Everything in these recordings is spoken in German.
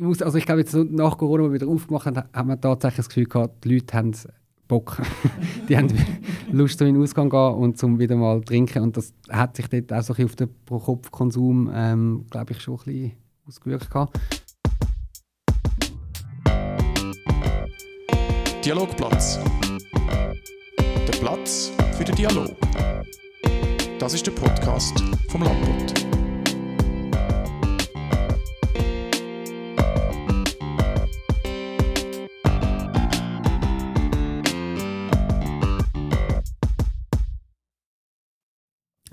muss, also ich glaube, jetzt nach Corona, wo wir wieder aufgemacht haben, haben wir tatsächlich das Gefühl gehabt, die Leute haben Bock. die haben Lust, zum in den Ausgang zu gehen und zum wieder mal trinken. Und das hat sich dort auch so ein auf den Pro-Kopf-Konsum, ähm, glaube ich, schon ein bisschen ausgewirkt. Gehabt. Dialogplatz. Der Platz für den Dialog. Das ist der Podcast vom Landbund.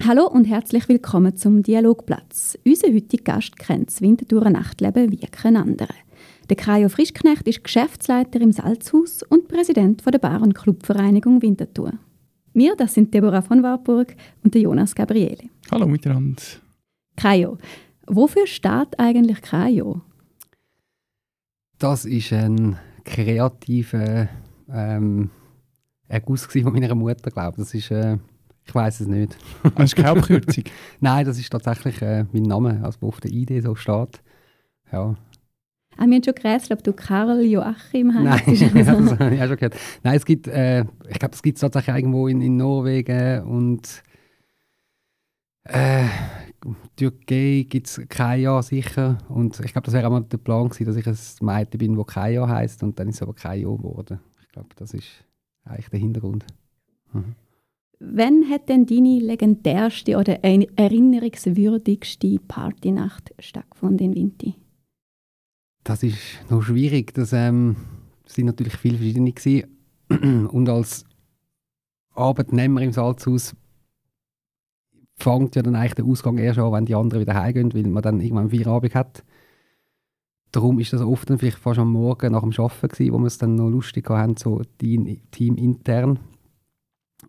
Hallo und herzlich willkommen zum Dialogplatz. Unser heutiger Gast kennt das Winterthurer Nachtleben wie kein anderer. Der Kajo Frischknecht ist Geschäftsleiter im Salzhaus und Präsident der Bar- und Clubvereinigung Winterthur. Wir, das sind Deborah von Warburg und der Jonas Gabriele. Hallo miteinander. Kajo, wofür steht eigentlich Kajo? Das ist ein kreativer ähm, Erguss von meiner Mutter, glaube ich. Das ist... Äh ich weiß es nicht. Das ist keine Abkürzung? Nein, das ist tatsächlich äh, mein Name, also wo auf der Idee so steht. Ja. Ah, wir haben schon gerätselt, ob du Karl Joachim heißt. Nein, das habe ich auch schon gehört. Nein, es gibt, äh, ich glaube, das gibt es tatsächlich irgendwo in, in Norwegen und äh, Türkei gibt es kein Jahr sicher. Und ich glaube, das wäre auch mal der Plan gewesen, dass ich ein Mädchen bin, das kein Jahr heisst und dann ist es aber kein Jahr geworden. Ich glaube, das ist eigentlich der Hintergrund. Mhm. Wann hat denn deine legendärste oder erinnerungswürdigste Partynacht stattgefunden in Vinti? Das ist noch schwierig. Das ähm, sind natürlich viele verschiedene gewesen. und als Arbeitnehmer im Salzhaus fängt ja dann eigentlich der Ausgang erst an, wenn die anderen wieder heimgehen, weil man dann irgendwann Feierabend hat. Darum ist das oft dann vielleicht fast am Morgen nach dem Arbeiten gewesen, wo wir es dann noch lustig hatten, so team intern.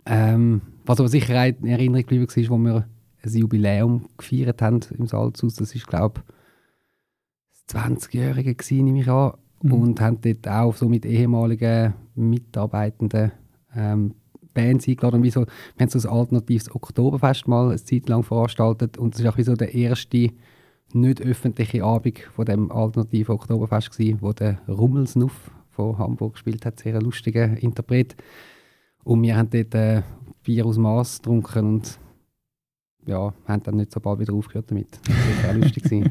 Ähm, was aber sicher in Erinnerung geblieben ist, wo wir ein Jubiläum gefeiert haben im Salzhaus. Das ist, glaube ich, das 20-Jährige nehme ich an. Mhm. Und haben dort auch so mit ehemaligen Mitarbeitenden ähm, Bands eingeladen. Wie so, wir haben so ein alternatives Oktoberfest mal eine Zeit lang veranstaltet. Und das war auch wie so der erste nicht öffentliche Abend von dem alternativen Oktoberfest gewesen, wo der Rummelsnuff von Hamburg gespielt hat, sehr lustiger Interpret. Und wir haben dort äh, Bier aus Maß getrunken und ja, haben dann nicht so bald wieder aufgehört damit. Das war auch lustig.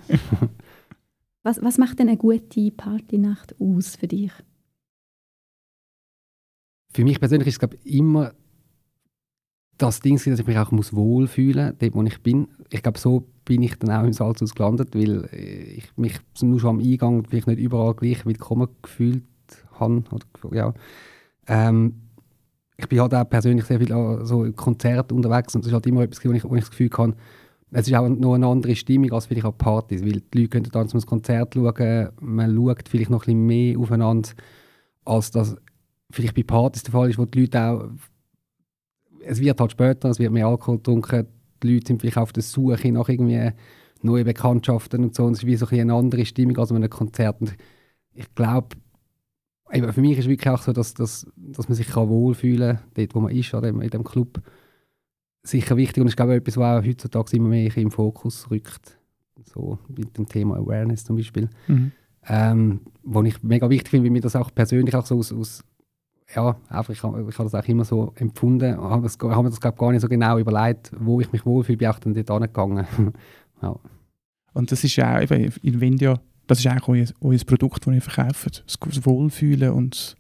was, was macht denn eine gute Partynacht aus für dich? Für mich persönlich ist es glaube immer das Ding, dass ich mich auch muss wohlfühlen muss, dort wo ich bin. Ich glaube, so bin ich dann auch im Salzhaus gelandet, weil ich mich nur schon am Eingang vielleicht nicht überall gleich willkommen gefühlt habe. Oder, ja. Ähm, ich bin halt auch persönlich sehr viel an so Konzerten unterwegs und es ist halt immer etwas, wo ich, wo ich das Gefühl habe, es ist auch noch eine andere Stimmung als vielleicht an Partys, weil die Leute können dann zum Konzert schauen, man schaut vielleicht noch ein bisschen mehr aufeinander, als das vielleicht bei Partys der Fall ist, wo die Leute auch, es wird halt später, es wird mehr Alkohol getrunken, die Leute sind vielleicht auf der Suche nach irgendwie neuen Bekanntschaften und so und es ist wie so ein eine andere Stimmung als an einem Konzert. Und ich glaube, eben, für mich ist es wirklich auch so, dass, dass, dass man sich kann wohlfühlen kann, dort wo man ist, oder in diesem Club. Sicher wichtig und ich glaube etwas, was auch heutzutage immer mehr im Fokus rückt. So mit dem Thema Awareness zum Beispiel. Mhm. Ähm, wo ich mega wichtig finde, weil mir das auch persönlich auch so aus, aus ja, einfach, ich, habe, ich habe das auch immer so empfunden, habe, das, habe mir das glaube gar nicht so genau überlegt, wo ich mich wohlfühle, bin auch dann dort angegangen. ja. Und das ist ja auch eben in Windia das ist eigentlich euer, euer Produkt, das ihr verkauft. Das Wohlfühlen und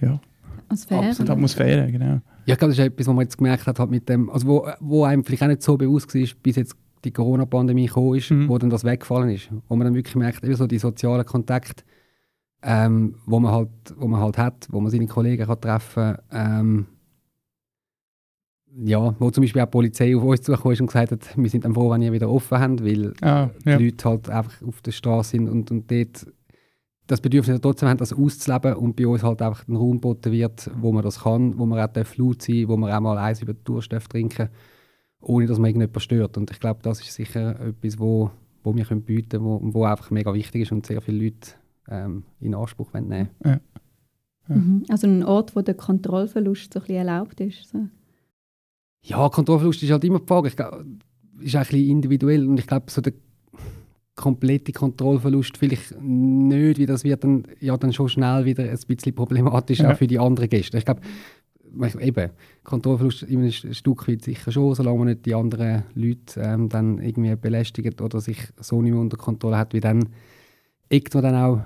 ja. Atmosphäre. Absolut. Atmosphäre, genau. Ja, ich glaube, das ist etwas, was man jetzt gemerkt hat, halt mit dem, also wo, wo einem vielleicht auch nicht so bewusst war, bis jetzt die Corona-Pandemie gekommen ist, mhm. wo dann das weggefallen ist. Wo man dann wirklich merkt, eben so die sozialen Kontakte, ähm, wo, man halt, wo man halt hat, wo man seine Kollegen kann treffen kann, ähm, ja, wo zum Beispiel auch die Polizei auf uns zugekommen ist und gesagt hat, wir sind dann froh, wenn ihr wieder offen habt, weil ah, ja. die Leute halt einfach auf der Straße sind und, und dort das Bedürfnis trotzdem haben, das auszuleben und bei uns halt einfach ein Raum geboten wird, wo man das kann, wo man auch laut sein darf, wo man auch mal eins über die Durst trinken ohne dass man irgendjemand stört. Und ich glaube, das ist sicher etwas, wo, wo wir können bieten können, wo, wo einfach mega wichtig ist und sehr viele Leute ähm, in Anspruch nehmen ja. ja. Mhm. Also ein Ort, wo der Kontrollverlust so ein bisschen erlaubt ist. So. Ja, Kontrollverlust ist halt immer die Frage. Ich glaube, ist ein bisschen individuell und ich glaube, so der, komplette Kontrollverlust vielleicht nicht, wie das wird dann, ja, dann schon schnell wieder ein bisschen problematisch Ja. auch für die anderen Gäste. Ich glaube, eben, Kontrollverlust immer ein Stück weit sicher schon, solange man nicht die anderen Leute ähm, dann irgendwie belästigt oder sich so nicht mehr unter Kontrolle hat, wie dann eckt man dann auch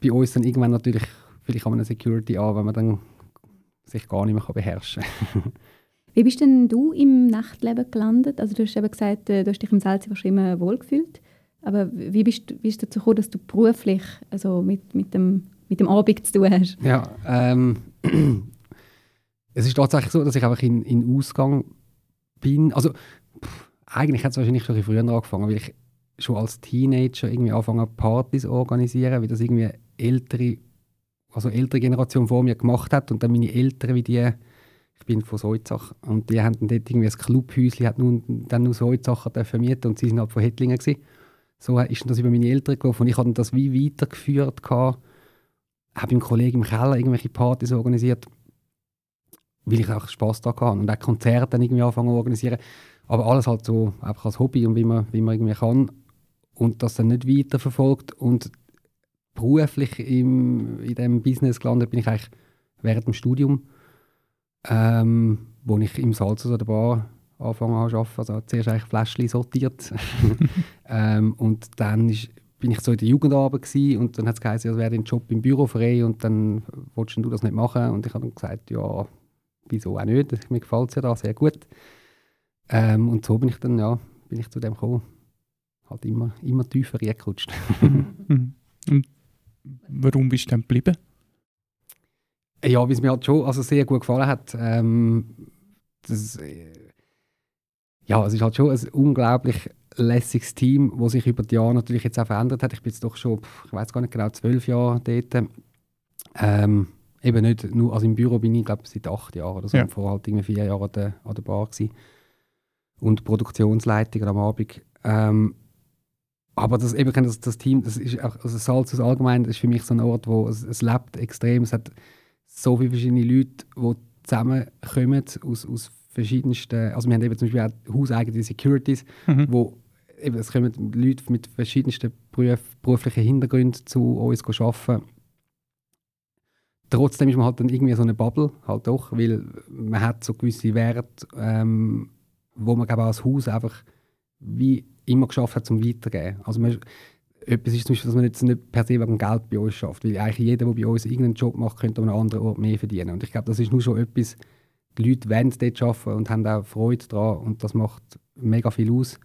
bei uns dann irgendwann natürlich vielleicht an einer Security an, wenn man dann sich gar nicht mehr beherrschen kann. Wie bist denn du im Nachtleben gelandet? Also du hast eben gesagt, äh, du hast dich im schon immer wohlgefühlt. Aber wie bist, du- wie ist dazu gekommen, dass du beruflich also mit, mit, dem, mit dem Abend zu tun hast? Ja, ähm, es ist tatsächlich so, dass ich einfach in, in Ausgang bin. Also, pff, eigentlich hat es wahrscheinlich schon früher angefangen, weil ich schon als Teenager irgendwie angefangen Partys zu organisieren, wie das irgendwie ältere, also ältere Generation vor mir gemacht hat und dann meine Eltern, wie die, ich bin von Soizach und die haben dort irgendwie ein Clubhäuschen, hat nun, dann nur Soizacher dürfen mieten und sie sind halt von Hettlingen gewesen. So ist das über meine Eltern gelaufen und ich habe das wie weitergeführt gehabt habe im Kollegen im Keller irgendwelche Partys organisiert, weil ich auch Spass daran hatte und auch Konzerte dann irgendwie angefangen zu organisieren. Aber alles halt so einfach als Hobby und wie man, wie man irgendwie kann. Und das dann nicht weiterverfolgt. Und beruflich im, in diesem Business gelandet bin ich eigentlich während dem Studium, ähm, wo ich im Salzhaus an der Bar angefangen habe zu arbeiten. Also zuerst eigentlich Fläschchen sortiert. ähm, und dann ist, bin ich so in der Jugendarbeit gewesen, und dann hat es geheißen, es wäre ein Job im Büro frei und dann wolltest du das nicht machen und ich habe dann gesagt, ja, wieso auch nicht, mir gefällt es ja da sehr gut. Ähm, und so bin ich dann, ja, bin ich zu dem gekommen. Halt immer, immer tiefer reingerutscht. Mhm. Und warum bist du dann geblieben? Ja, wie es mir halt schon also sehr gut gefallen hat. Ähm, das, ja, es ist halt schon ein unglaublich lässiges Team, das sich über die Jahre natürlich jetzt auch verändert hat. Ich bin jetzt doch schon, ich weiß gar nicht genau, zwölf Jahre dort. Ähm, eben nicht nur, also im Büro bin ich, glaube seit acht Jahren oder so. Ja. Vorher halt irgendwie vier Jahre an der, an der Bar gewesen. Und Produktionsleitung am Abend. Ähm, aber das, eben, das, das Team, das ist auch, also Salzhaus allgemein, das ist für mich so ein Ort, wo es, es lebt extrem. Es hat so viele verschiedene Leute, die zusammenkommen aus, aus verschiedensten, also wir haben eben zum Beispiel auch hauseigene Securities, Mhm. wo eben, es kommen Leute mit verschiedensten Beruf, beruflichen Hintergründen zu uns arbeiten. Trotzdem ist man halt dann irgendwie so eine Bubble, halt doch, weil man hat so gewisse Werte, ähm, wo man glaube als Haus einfach wie immer geschafft hat, zum weiterzugeben. Also man, etwas ist zum Beispiel, dass man jetzt nicht per se wegen Geld bei uns schafft, weil eigentlich jeder, der bei uns irgendeinen Job macht, könnte an einem anderen Ort mehr verdienen. Und ich glaube, das ist nur schon etwas, die Leute wollen es dort arbeiten und haben auch Freude daran und das macht mega viel aus.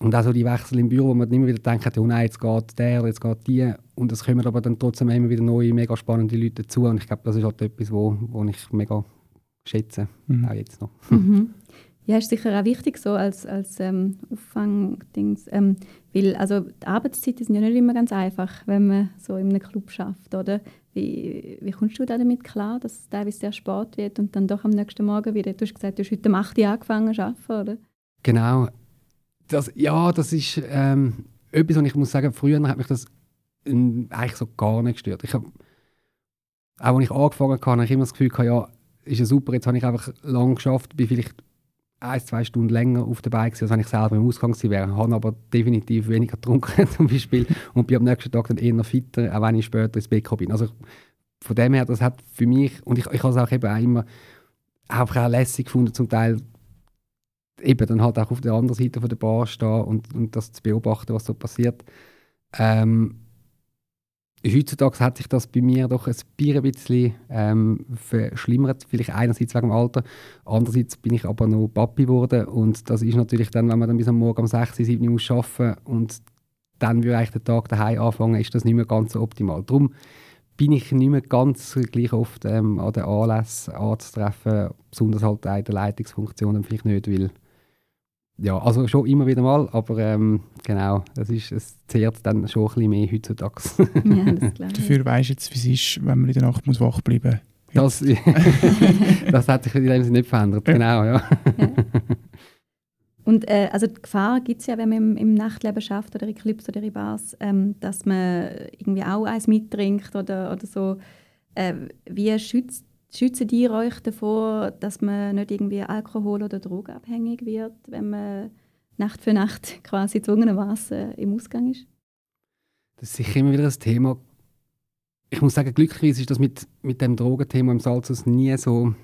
Und auch so die Wechsel im Büro, wo man immer wieder denkt, oh nein, jetzt geht der oder jetzt geht die. Und es kommen aber dann trotzdem immer wieder neue, mega spannende Leute dazu. Und ich glaube, das ist halt etwas, wo, wo ich mega schätze, Mhm. auch jetzt noch. Mhm. Ja, ist sicher auch wichtig so als, als ähm, Auffangdings, ähm, weil also die Arbeitszeiten sind ja nicht immer ganz einfach, wenn man so in einem Club schafft, oder? Wie, wie kommst du da damit klar, dass es teilweise sehr spät wird und dann doch am nächsten Morgen wieder, du hast gesagt, du hast heute um 8 Uhr angefangen zu arbeiten, oder? Genau. Das, ja, das ist ähm, etwas, und ich muss sagen, früher hat mich das ähm, eigentlich so gar nicht gestört. Ich hab, auch als ich angefangen habe, habe ich immer das Gefühl gehabt, ja, ist ja super, jetzt habe ich einfach lang geschafft, bin vielleicht ein, zwei Stunden länger auf der Bike als wenn ich selber im Ausgang gewesen wäre. Habe aber definitiv weniger getrunken zum Beispiel und bin am nächsten Tag dann eher fitter, auch wenn ich später ins Bett bin. Also von dem her, das hat für mich, und ich, ich habe es auch eben auch immer einfach auch lässig gefunden, zum Teil eben dann halt auch auf der anderen Seite von der Bar stehen und, und das zu beobachten, was so passiert. Ähm, heutzutage hat sich das bei mir doch ein bisschen ähm, verschlimmert, vielleicht einerseits wegen dem Alter, andererseits bin ich aber noch Papi geworden und das ist natürlich dann, wenn man dann bis am Morgen um 6, 7 Uhr muss arbeiten und dann würde eigentlich der Tag daheim anfangen, ist das nicht mehr ganz so optimal. Darum bin ich nicht mehr ganz gleich oft ähm, an den Anlässen anzutreffen, besonders halt in der Leitungsfunktion vielleicht nicht, weil ja, also schon immer wieder mal, aber ähm, genau, das ist, es zehrt dann schon ein bisschen mehr heutzutage. Ja, das glaube ich. Dafür weisst du jetzt, wie es ist, wenn man in der Nacht muss wach bleiben muss. Das, das hat sich in dem Sinne nicht verändert, Ja. genau, ja. Und äh, also die Gefahr gibt es ja, wenn man im, im Nachtleben schafft oder in Clubs oder in Bars, ähm, dass man irgendwie auch eins mittrinkt oder, oder so. Äh, wie schützt, schützen die euch davor, dass man nicht irgendwie alkohol- oder drogenabhängig wird, wenn man Nacht für Nacht quasi gezwungenermaßen im Ausgang ist? Das ist sicher immer wieder ein Thema. Ich muss sagen, glücklicherweise ist das mit, mit dem Drogenthema im Salzhaus nie so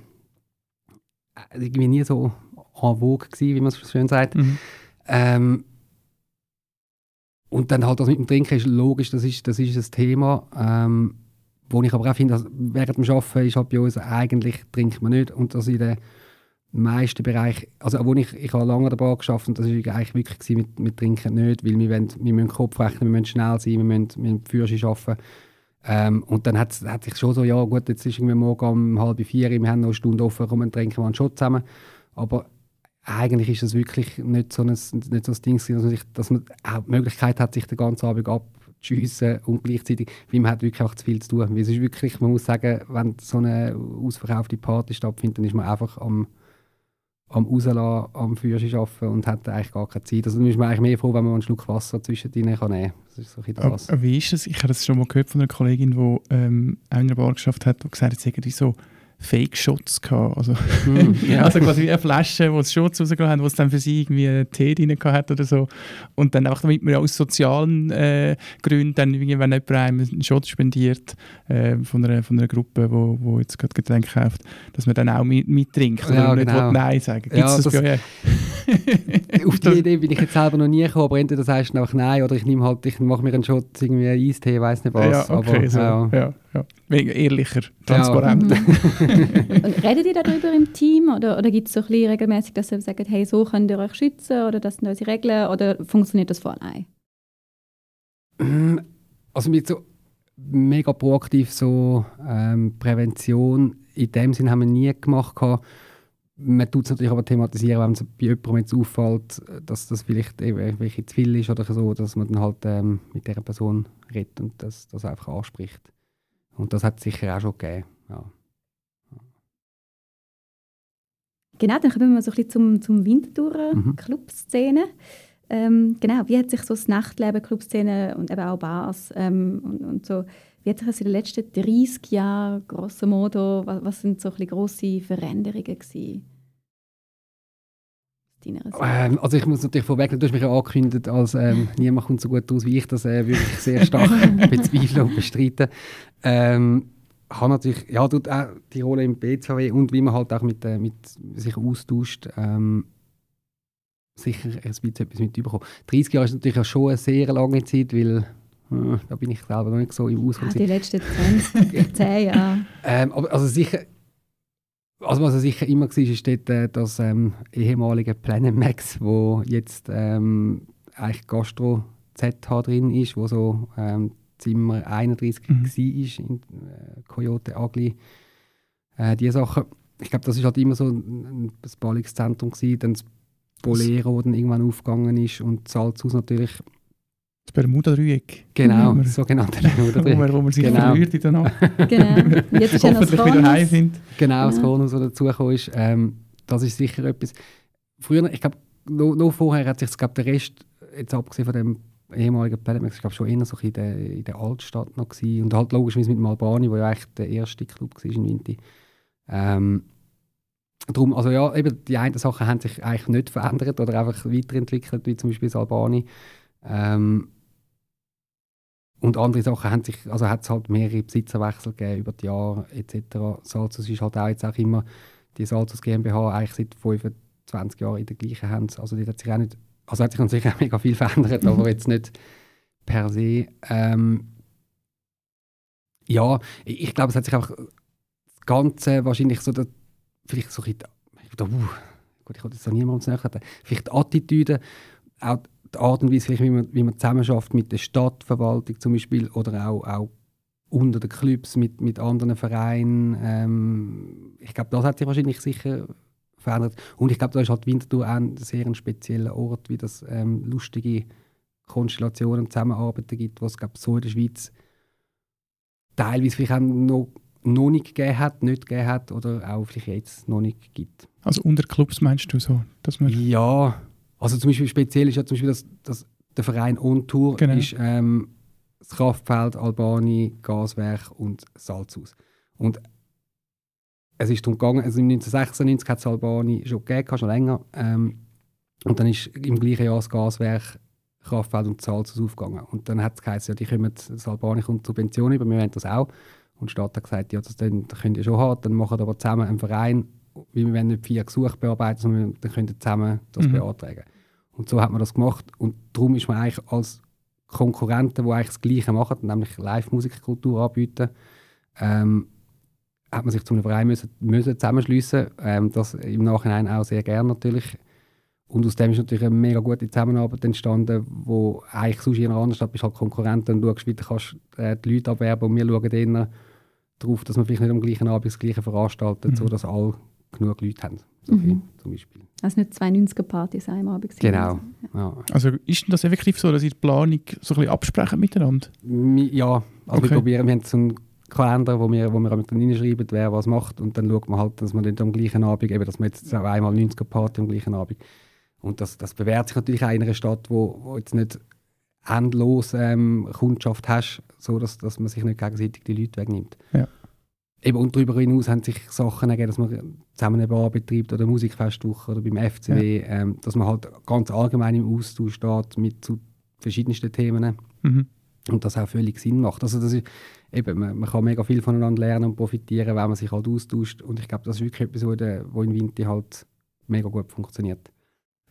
äh, irgendwie nie so en vogue gewesen, wie man es so schön sagt. Mhm. Ähm, und dann halt das mit dem Trinken ist logisch, das ist, das ist ein Thema. Ähm, wo ich aber auch finde, dass während dem Arbeiten ist halt bei uns eigentlich trinkt man nicht und das in den meisten Bereichen, also wo ich, ich habe lange an der Bar geschafft und das war eigentlich wirklich gewesen, mit, mit Trinken nicht, weil wir, wollen, wir müssen Kopf rechnen, wir müssen schnell sein, wir müssen, wir müssen Führerschein arbeiten. Ähm, und dann hat es sich schon so, ja gut, jetzt ist irgendwie morgen um halb vier, wir haben noch eine Stunde offen, kommen trinken wir Shot zusammen. Aber eigentlich ist das wirklich nicht so ein, nicht so ein Ding, dass man, sich, dass man auch die Möglichkeit hat, sich den ganzen Abend abzuschiessen und gleichzeitig, weil man hat wirklich auch zu viel zu tun. Weil es ist wirklich, man muss sagen, wenn so eine ausverkaufte Party stattfindet, dann ist man einfach am, am Rauslassen, am Führerschein arbeiten und hat eigentlich gar keine Zeit. Also dann ist man eigentlich mehr froh, wenn man einen Schluck Wasser zwischendrin kann nehmen kann. Das ist so ein das. Wie ist es? Ich habe das schon mal gehört von einer Kollegin, die ähm, auch in einer Bar geschafft hat, die gesagt hat, sie hätte so Fake-Shots gehabt. Also, Hm, ja. also quasi wie eine Flasche, wo sie Shots rausgelassen haben, wo es dann für sie irgendwie einen Tee drin hat oder so. Und dann einfach, damit man aus sozialen äh, Gründen, dann, wenn jemand einem einen Shot spendiert äh, von, einer, von einer Gruppe, wo, wo jetzt gerade Getränke kauft, dass man dann auch mit, mittrinkt oder Ja, nicht genau. Nein sagen. Gibt Ja, es das, das- bei euch? Auf die Idee bin ich jetzt selber noch nie gekommen, aber entweder sagst du einfach nein oder ich nehme halt, ich mache mir einen Shot, irgendwie einen Eistee, weiß nicht was. Ja, okay, aber, so. ja. Ja, ja. Wegen ehrlicher, transparent. Und redet ihr darüber im Team oder, oder gibt es so ein bisschen regelmäßig, dass ihr sagt, hey, so könnt ihr euch schützen oder das sind unsere Regeln oder funktioniert das von allein? Mm, Also mit so mega proaktiv so ähm, Prävention in dem Sinn haben wir nie gemacht. gehabt. Man tut es natürlich aber thematisieren, wenn es bei jemandem jetzt auffällt, dass das vielleicht eben irgendwelche zu viel ist oder so, dass man dann halt ähm, mit dieser Person redet und das, das einfach anspricht. Und das hat es sicher auch schon gegeben. Ja. Genau, dann kommen wir so ein bisschen zum, zum Wintertourer Mhm. Clubszene. Ähm, genau, wie hat sich so das Nachtleben, Clubszene und eben auch Bars ähm, und, und so, wie hat sich das in den letzten 30 Jahren, grosso modo, was, was sind so ein bisschen grosse Veränderungen gewesen? Ähm, also ich muss natürlich vorweg, du hast mich ja angekündigt, als ähm, niemand kommt so gut aus wie ich, das äh, würde ich sehr stark bezweifeln und bestreiten. Ähm, habe natürlich, ja, tut auch die Rolle im BZW und wie man halt auch mit, äh, mit sich austauscht, ähm, sicher ein bisschen etwas mitbekommen. 30 Jahre ist natürlich auch schon eine sehr lange Zeit, weil äh, da bin ich selber noch nicht so im Ah, Ausgang. die letzten 20, 10 Jahre. Ähm, aber also sicher, also was er sicher immer war, ist dort äh, das ähm, ehemalige Planet Max, wo jetzt ähm, eigentlich Gastro ZH drin ist, wo so ähm, Zimmer 31 Mhm. war, in äh, Coyote Ugly. Äh, die Sachen, ich glaube, das ist halt immer so ein, ein Ballungszentrum gewesen, dann das Bolero, das dann irgendwann aufgegangen ist und Salzhaus natürlich, Das Bermuda-Dreieck. genau, das sogenannte Wo man, wo man sich Genau. verliert in der Nacht. Genau. Jetzt ist ja Hoffentlich wieder heim sind. Genau, das Ja. Kornhaus, das dazugekommen ist. Ähm, das ist sicher etwas. Früher, ich glaube, noch, noch vorher hat sich glaub, der Rest, jetzt abgesehen von dem ehemaligen Pelemex, ich glaube schon eher so in der, in der Altstadt noch gewesen. Und halt logischerweise mit dem Albani, wo ja eigentlich der erste Club war in Winti. Ähm, Darum, also ja, eben die einen Sachen haben sich eigentlich nicht verändert oder einfach weiterentwickelt, wie zum Beispiel das Albani. Ähm, und andere Sachen haben sich, also hat es halt mehrere Besitzerwechsel gegeben über die Jahre etc. Salzus ist halt auch jetzt auch immer die Salzus GmbH eigentlich seit 25 Jahren in der gleichen Hand. Also die hat sich auch nicht, also hat sich sicher auch mega viel verändert, aber jetzt nicht per se. Ähm, ja, ich, ich glaube, es hat sich einfach das Ganze wahrscheinlich so, der, vielleicht so ein bisschen, uh, gut, ich wollte jetzt da niemandem zu vielleicht die Attitüde, auch die Art und Weise, wie man, wie man zusammenarbeitet mit der Stadtverwaltung zum Beispiel oder auch, auch unter den Clubs mit, mit anderen Vereinen. Ähm, ich glaube, das hat sich wahrscheinlich sicher verändert. Und ich glaube, da ist halt Winterthur auch ein sehr ein spezieller Ort, wie das ähm, lustige Konstellationen und Zusammenarbeiten gibt, was es so in der Schweiz teilweise vielleicht auch noch, noch nicht gegeben hat, nicht gegeben hat oder auch vielleicht jetzt noch nicht gibt. Also unter Clubs meinst du so? Dass man Ja, also zum Beispiel speziell ist ja zum Beispiel, dass, dass der Verein On Tour Genau. ist ähm, das Kraftfeld, Albani, Gaswerk und Salzhaus. Und es ist darum gegangen, also 1996 hat es Albani schon gegeben, schon länger. Ähm, Und dann ist im gleichen Jahr das Gaswerk Kraftfeld und Salzus aufgegangen. Und dann hat es geheißen, ja, die kommen, das Albani kommt Subventionen über, wir wollen das auch. Und die Stadt hat gesagt, ja, das, dann, das könnt ihr schon haben, dann machen aber zusammen einen Verein, weil wir nicht vier Gesuche bearbeiten, sondern dann könnt ihr zusammen das Mhm. beantragen. Und so hat man das gemacht. Und darum ist man eigentlich als Konkurrenten, die eigentlich das Gleiche machen, nämlich Live-Musikkultur anbieten, ähm, hat man sich zu einem Verein müssen, müssen zusammenschliessen. Ähm, das im Nachhinein auch sehr gerne natürlich. Und aus dem ist natürlich eine mega gute Zusammenarbeit entstanden, wo eigentlich sonst in einer anderen Stadt bist halt Konkurrent und schaust, wie du kannst, äh, die Leute abwerben und wir schauen dann darauf, dass wir vielleicht nicht am gleichen Abend das Gleiche veranstalten, Mhm. sodass alle genug Leute haben. So Mhm. viel zum Beispiel. Also nicht zwei 90er-Partys am Abend. sind. Genau. Ja. Also ist denn das effektiv so, dass ihr die Planung so ein bisschen absprechen miteinander? Mi- Ja, also Okay. wir probieren, wir haben so einen Kalender, wo wir, wo wir dann reinschreiben, wer was macht und dann schaut man halt, dass man nicht am gleichen Abend, eben, dass man jetzt auch einmal 90er Party am gleichen Abend und das, das bewährt sich natürlich auch in einer Stadt, wo, wo jetzt nicht endlos ähm, Kundschaft hast, so dass, dass man sich nicht gegenseitig die Leute wegnimmt. Ja. Eben, und darüber hinaus haben sich Sachen ergeben, dass man zusammen eine Bar betreibt oder Musikfestwoche oder beim FCW, ähm, dass man halt ganz allgemein im Austausch steht mit zu verschiedensten Themen Mhm. und das auch völlig Sinn macht. Also das ist, eben, man, man kann mega viel voneinander lernen und profitieren, wenn man sich halt austauscht. Und ich glaube, das ist wirklich etwas, wo in, der- wo in Winti halt mega gut funktioniert.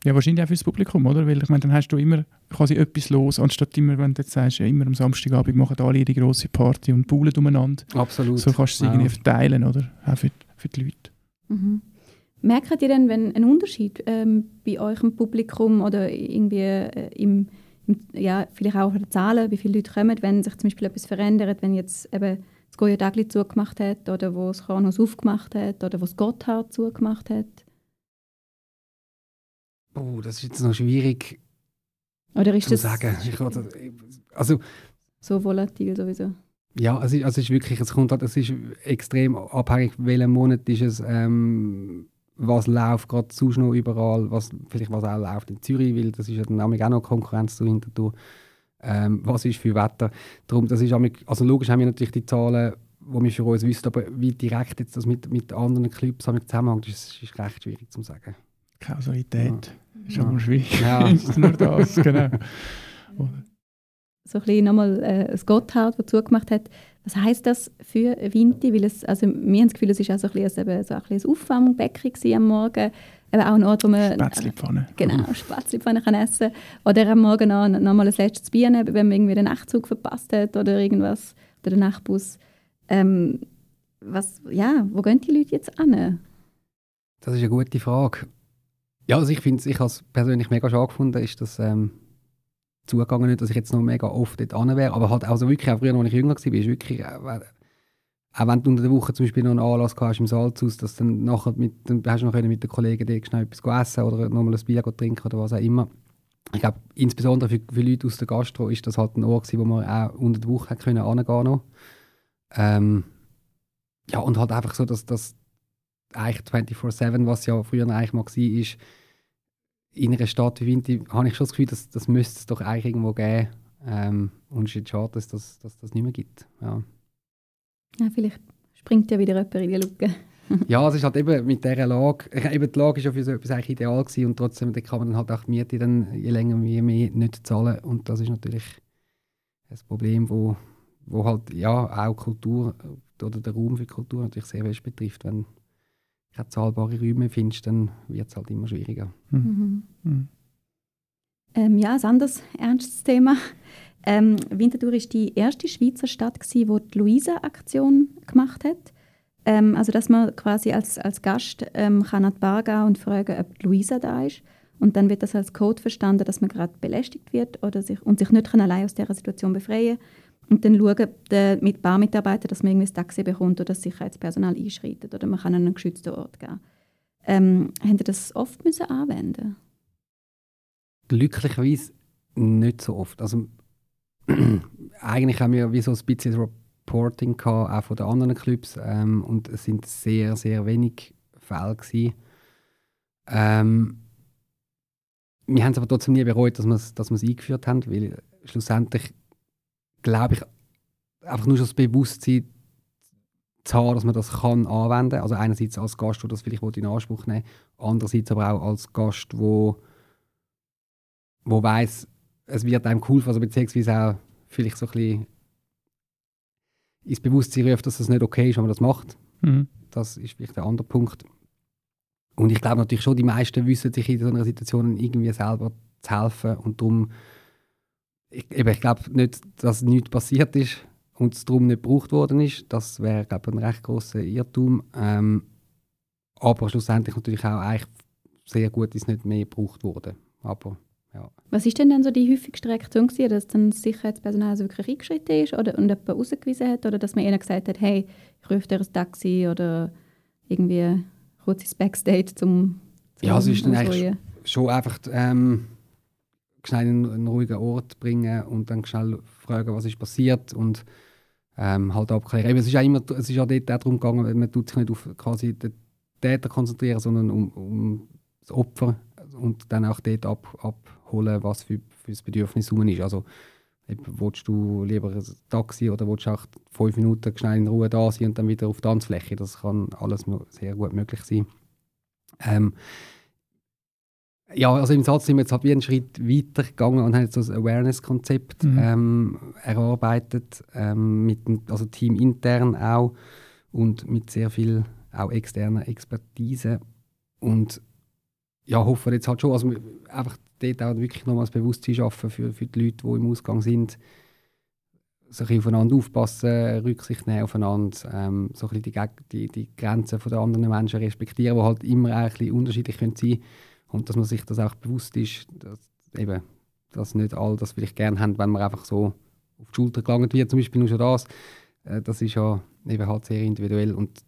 Ja, wahrscheinlich auch fürs Publikum, oder? Weil ich meine, dann hast du immer quasi etwas los, anstatt immer, wenn du jetzt sagst, ja, immer am Samstagabend machen alle ihre grosse Party und buhlen umeinander. Absolut. So kannst du es irgendwie verteilen, oder? Auch für, für die Leute. Mhm. Merkt ihr denn wenn ein Unterschied ähm, bei eurem Publikum oder irgendwie äh, im, im, ja, vielleicht auch von den Zahlen, wie viele Leute kommen, wenn sich zum Beispiel etwas verändert, wenn jetzt eben das Goya Dagli zugemacht hat oder wo das Kronos aufgemacht hat oder wo das Gotthard zugemacht hat? Oh, das ist jetzt noch schwierig Oder ist zu das sagen. Ich, also, also so volatil sowieso? Ja, also, also es ist wirklich, es kommt halt, es ist extrem abhängig, welchen Monat ist es, ähm, was läuft gerade sonst noch überall, was, vielleicht was auch läuft in Zürich, weil das ist ja dann auch noch Konkurrenz zu Hintertour. Ähm, was ist für Wetter? Darum, das ist also logisch haben wir natürlich die Zahlen, die wir für uns wissen, aber wie direkt jetzt das mit, mit anderen Clubs zusammenhängt, ist, ist recht schwierig zu sagen. Kausalität. Ist Ja. aber schwierig. Ja. ist nur das, genau. so ein bisschen nochmal äh, das Gotthard, das zugemacht hat. Was heisst das für Vinti? Weil es, also, wir haben das Gefühl, es war auch so ein, bisschen, eben, so ein, bisschen ein Auffangbecken am Morgen. Eben auch ein Ort, wo man Spätzlepfanne. genau, Spätzlepfanne kann essen Oder am Morgen noch, noch mal ein letztes Bier nehmen, wenn man irgendwie den Nachtzug verpasst hat oder irgendwas. Oder den Nachtbus. Ähm, was, ja, wo gehen die Leute jetzt an? Das ist eine gute Frage. Ja, also ich finde ich es persönlich mega schade gefunden, ist das ähm, zugegangen nicht, dass ich jetzt noch mega oft dort an wäre, aber halt also wirklich auch früher, als ich jünger war, ist wirklich, äh, auch wenn du unter der Woche zum Beispiel noch einen Anlass hast im Salzhaus, dass dann nachher mit, dann hast du noch mit den Kollegen dort schnell etwas essen oder nochmal ein Bier trinken oder was auch immer. Ich glaube, insbesondere für, für Leute aus der Gastro ist das halt ein Ort gewesen, wo man auch unter der Woche können noch. Ähm, ja, und halt einfach so, dass das eigentlich 24-7, was ja früher eigentlich mal war, ist, in einer Stadt wie Winti, habe ich schon das Gefühl, dass das müsste es doch eigentlich irgendwo geben. Ähm, und es ist schade, dass das, dass das nicht mehr gibt. Ja. Ja, vielleicht springt ja wieder jemand in die Lücke. ja, es ist halt eben mit dieser Lage, eben die Lage ist ja für so etwas eigentlich ideal gewesen und trotzdem kann man dann halt auch die Miete dann je länger je mehr nicht zahlen und das ist natürlich ein Problem, wo, wo halt ja auch Kultur oder der Raum für Kultur natürlich sehr fest betrifft. Wenn keine zahlbare Räume findest, dann wird es halt immer schwieriger. Mhm. Mhm. Ähm, ja, ein anderes ernstes Thema. Ähm, Winterthur war die erste Schweizer Stadt, die die Luisa-Aktion gemacht hat. Ähm, also, dass man quasi als, als Gast ähm, kann an die Bar gehen und fragen, ob die Luisa da ist. Und dann wird das als Code verstanden, dass man gerade belästigt wird oder sich, und sich nicht kann allein aus dieser Situation befreien Und dann schauen die mit Barmitarbeiter, dass man irgendwie ein Taxi bekommt oder das Sicherheitspersonal einschreitet oder man kann an einen geschützten Ort gehen. Ähm, haben Sie das oft müssen anwenden Glücklicherweise nicht so oft. Also, eigentlich haben wir wie so ein bisschen Reporting gehabt, auch von den anderen Clubs. Ähm, und es sind sehr, sehr wenig Fälle gewesen. Ähm, wir haben es aber trotzdem nie bereut, dass wir es eingeführt haben, weil schlussendlich glaube ich, einfach nur schon das Bewusstsein zu haben, dass man das kann anwenden. Also einerseits als Gast, der das vielleicht in Anspruch nehmen will, andererseits aber auch als Gast, der wo weiß, es wird einem geholfen, also beziehungsweise auch vielleicht so ein bisschen ins Bewusstsein ruft, dass das nicht okay ist, wenn man das macht. Mhm. Das ist vielleicht der andere Punkt. Und ich glaube natürlich schon, die meisten wissen sich in so einer Situation irgendwie selber zu helfen und darum, ich, eben, ich glaube nicht, dass nichts passiert ist und es darum nicht gebraucht worden ist. Das wäre, glaube ich, ein recht grosser Irrtum. Ähm, aber schlussendlich natürlich auch eigentlich sehr gut, dass es nicht mehr gebraucht wurde. Aber ja. Was ist denn dann so die häufigste Reaktion gewesen, dass dann das Sicherheitspersonal also wirklich eingeschritten ist oder, und jemand rausgewiesen hat oder dass man ihnen gesagt hat, hey, ich rufe dir ein Taxi oder irgendwie kurz ins Backstage zum, zum Ja, es ist dann eigentlich schon einfach ähm, schnell in einen ruhigen Ort bringen und dann schnell fragen, was ist passiert und ähm, halt abklären. Eben, es ist auch immer, es ist auch dort darum gegangen, man tut sich nicht auf quasi den Täter konzentrieren, sondern um, um das Opfer und dann auch dort ab, abholen, was für, für das Bedürfnis rum ist. Also, willst du lieber ein Taxi oder willst du auch fünf Minuten schnell in Ruhe da sein und dann wieder auf die Tanzfläche? Das kann alles sehr gut möglich sein. Ähm, ja, also im Satz sind wir jetzt halt wie einen Schritt weiter gegangen und haben jetzt ein Awareness-Konzept Mhm. ähm, erarbeitet, ähm, mit dem also Team intern auch und mit sehr viel auch externer Expertise und ja, hoffen jetzt halt schon, also einfach dort auch wirklich nochmals Bewusstsein schaffen für, für die Leute, die im Ausgang sind, so ein bisschen aufeinander aufpassen, Rücksicht nehmen aufeinander, ähm, so ein bisschen die, die, die Grenzen der anderen Menschen respektieren, die halt immer auch ein bisschen unterschiedlich können sein und dass man sich das auch bewusst ist, dass eben, dass nicht alle das vielleicht gerne haben, wenn man einfach so auf die Schulter gelangt wird, zum Beispiel nur schon das, äh, das ist ja eben halt sehr individuell und,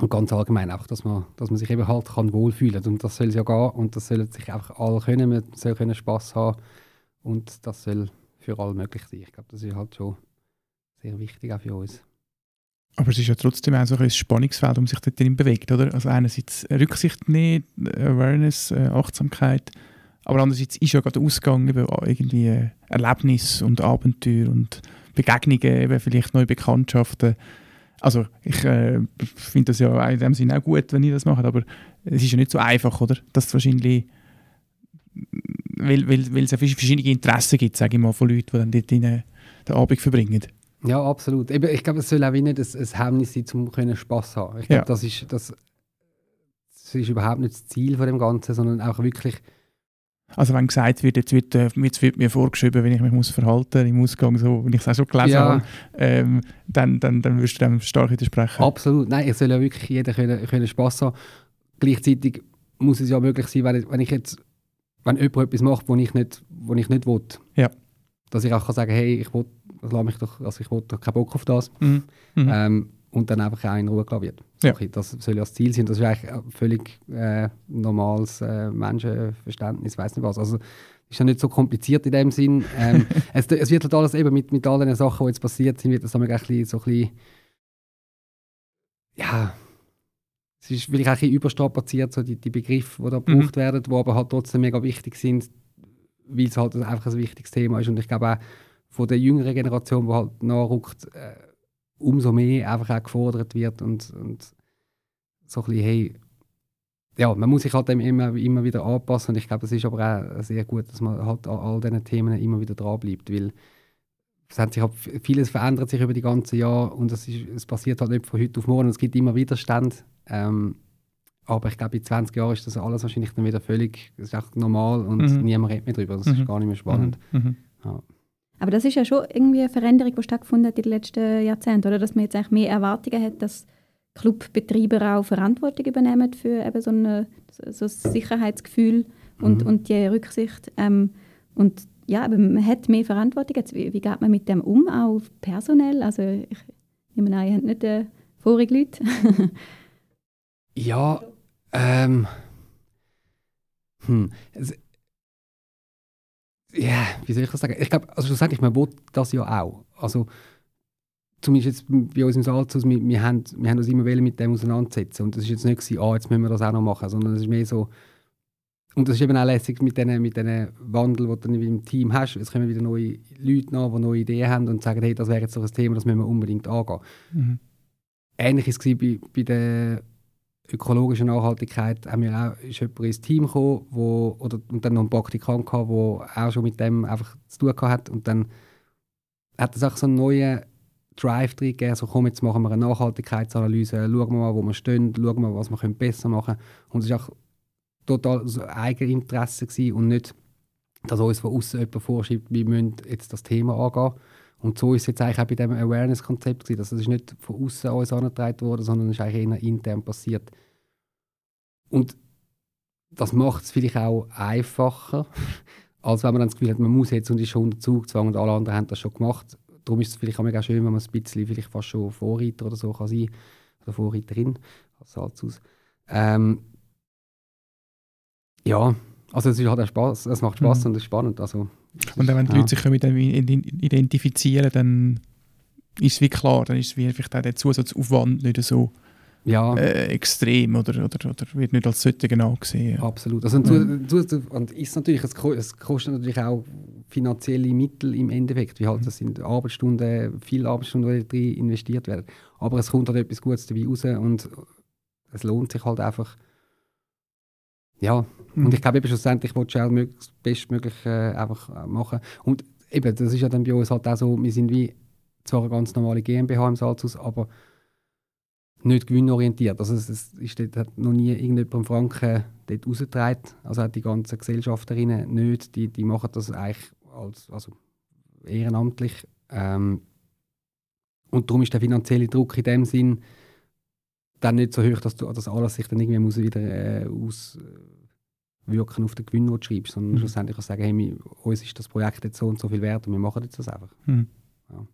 und ganz allgemein auch, dass man, dass man sich eben halt kann wohlfühlen und das soll es ja gehen und das sollen sich einfach alle können, man soll können Spass haben und das soll für alle möglich sein. Ich glaube, das ist halt schon sehr wichtig auch für uns. Aber es ist ja trotzdem auch so ein Spannungsfeld, um sich dort bewegt, oder? Also einerseits Rücksicht nehmen, Awareness, äh, Achtsamkeit, aber andererseits ist ja gerade der Ausgang eben irgendwie äh, Erlebnis und Abenteuer und Begegnungen, eben vielleicht neue Bekanntschaften. Also ich äh, finde das ja in dem Sinne auch gut, wenn ihr das macht, aber es ist ja nicht so einfach, oder? Dass wahrscheinlich, weil, weil, weil es ja verschiedene Interessen gibt, sage ich mal, von Leuten, die dann dort den Abend verbringen. Ja, absolut. Eben, ich glaube, es soll auch nicht ein, ein Hemmnis sein, um können Spass haben. Ich glaube, Ja. das, ist, das, das ist überhaupt nicht das Ziel von dem Ganzen, sondern auch wirklich Also wenn gesagt wird, jetzt wird, äh, jetzt wird mir vorgeschrieben, wenn ich mich muss verhalten im Ausgang, so, wenn ich es auch so gelesen Ja. habe, ähm, dann, dann, dann würdest du dem stark widersprechen. Absolut. Nein, es soll ja wirklich jeder können, können Spass haben. Gleichzeitig muss es ja möglich sein, wenn, ich- wenn ich jetzt, wenn jemand etwas macht, wo ich nicht, wo ich nicht will, Ja. Dass ich auch kann sagen, hey, ich will, lass mich doch, also ich will doch keinen Bock auf das. Mhm. Mhm. Ähm, und dann einfach auch in Ruhe gelassen wird. Ja. Okay, das soll ja das Ziel sein. Das ist eigentlich ein völlig äh, normales äh, Menschenverständnis, weiß nicht was. Also ist ja nicht so kompliziert in dem Sinn. Ähm, es, es wird halt alles eben mit, mit all den Sachen, die jetzt passiert sind, wird das manchmal ein bisschen, so ein bisschen, ja, es ist vielleicht auch ein bisschen überstrapaziert, so die, die Begriffe, die da gebraucht werden, die aber halt trotzdem mega wichtig sind, weil es halt einfach ein wichtiges Thema ist. Und ich glaube auch von der jüngeren Generation, die halt nachrückt, äh, umso mehr einfach auch gefordert wird und, und so ein bisschen, hey, ja, man muss sich halt dem immer, immer wieder anpassen und ich glaube, es ist aber auch sehr gut, dass man halt an all diesen Themen immer wieder dran bleibt, weil es hat sich halt, vieles verändert sich über die ganzen Jahre und es, ist, es passiert halt nicht von heute auf morgen, es gibt immer Widerstand, ähm, aber ich glaube, in 20 Jahren ist das alles wahrscheinlich dann wieder völlig, normal und Mhm. niemand redet mehr darüber, das Mhm. ist gar nicht mehr spannend. Mhm. Aber das ist ja schon irgendwie eine Veränderung, die stattgefunden hat in den letzten Jahrzehnten, oder? Dass man jetzt eigentlich mehr Erwartungen hat, dass Clubbetreiber auch Verantwortung übernehmen für eben so, eine, so ein Sicherheitsgefühl und, Mhm. und die Rücksicht. Ähm, und ja, aber man hat mehr Verantwortung. Jetzt, wie, wie geht man mit dem um, auch personell? Also ich nehme an, ihr habt nicht äh, vorige Leute. Ja, ähm. Hm. Ja, wie soll ich das sagen? Ich glaube, also schlussendlich, man will das ja auch. Also, zumindest jetzt bei uns im Salzhaus, wir, wir, haben, wir haben uns immer wollen mit dem auseinandersetzen. Und es ist jetzt nicht gewesen, ah, jetzt müssen wir das auch noch machen, sondern es ist mehr so, und das ist eben auch lässig mit diesen mit diesen Wandel, die du dann im Team hast. Es kommen wieder neue Leute nach, die neue Ideen haben und sagen, hey, das wäre jetzt so ein Thema, das müssen wir unbedingt angehen Mhm. ähnlich war es bei, bei den ökologische Nachhaltigkeit haben wir auch, ist jemand ins Team gekommen, wo, oder, und dann noch ein Praktikant gehabt, der auch schon mit dem einfach zu tun hat und dann hat es auch so einen neuen Drive drin gegeben, so komm, jetzt machen wir eine Nachhaltigkeitsanalyse, schauen wir mal, wo wir stehen, schauen wir, was wir besser machen können. Und es war auch total so Eigeninteresse gewesen und nicht, dass uns von außen jemand vorschreibt, wie müssen jetzt das Thema angehen. Und so ist es jetzt eigentlich auch bei diesem Awareness-Konzept gewesen. Das ist nicht von außen uns angetragen worden, sondern es ist eigentlich eher intern passiert. Und das macht es vielleicht auch einfacher, als wenn man dann das Gefühl hat, man muss jetzt und ist schon unter Zugzwang und alle anderen haben das schon gemacht. Darum ist es vielleicht auch mega schön, wenn man ein bisschen vielleicht fast schon Vorreiter oder so kann sein oder Vorreiterin als Salzhaus. Ähm, ja, also es ist halt Spaß, es macht Spaß mhm. und es ist spannend. Also, und dann, wenn die ja. Leute sich mit dem identifizieren, dann ist es wie klar, dann ist es wie vielleicht auch der Zusatzaufwand nicht so ja. äh, extrem oder, oder, oder wird nicht als solche genau gesehen. Absolut. Also, mhm. und ist natürlich, es, kostet natürlich auch finanzielle Mittel im Endeffekt, wie halt, das sind Arbeitsstunden, viele Arbeitsstunden, die investiert werden. Aber es kommt halt etwas Gutes dabei raus und es lohnt sich halt einfach. Ja, mhm. und ich glaube schlussendlich willst du auch das Bestmögliche äh, einfach machen. Und eben, das ist ja dann bei uns halt auch so, wir sind wie zwar eine ganz normale GmbH im Salzhaus, aber nicht gewinnorientiert. Also es, es ist dort, hat noch nie irgendjemand im Franken dort rausgetragen. Also hat die ganzen Gesellschafterinnen nicht. Die, die machen das eigentlich als, also ehrenamtlich. Ähm, und darum ist der finanzielle Druck in dem Sinn dann nicht so hoch, dass du das alles sich dann irgendwie muss wieder äh, auswirken auf den Gewinn, schreibst, sondern mhm. schlussendlich kannst du sagen, hey, wir, uns ist das Projekt jetzt so und so viel wert und wir machen jetzt das einfach. Mhm. Ja.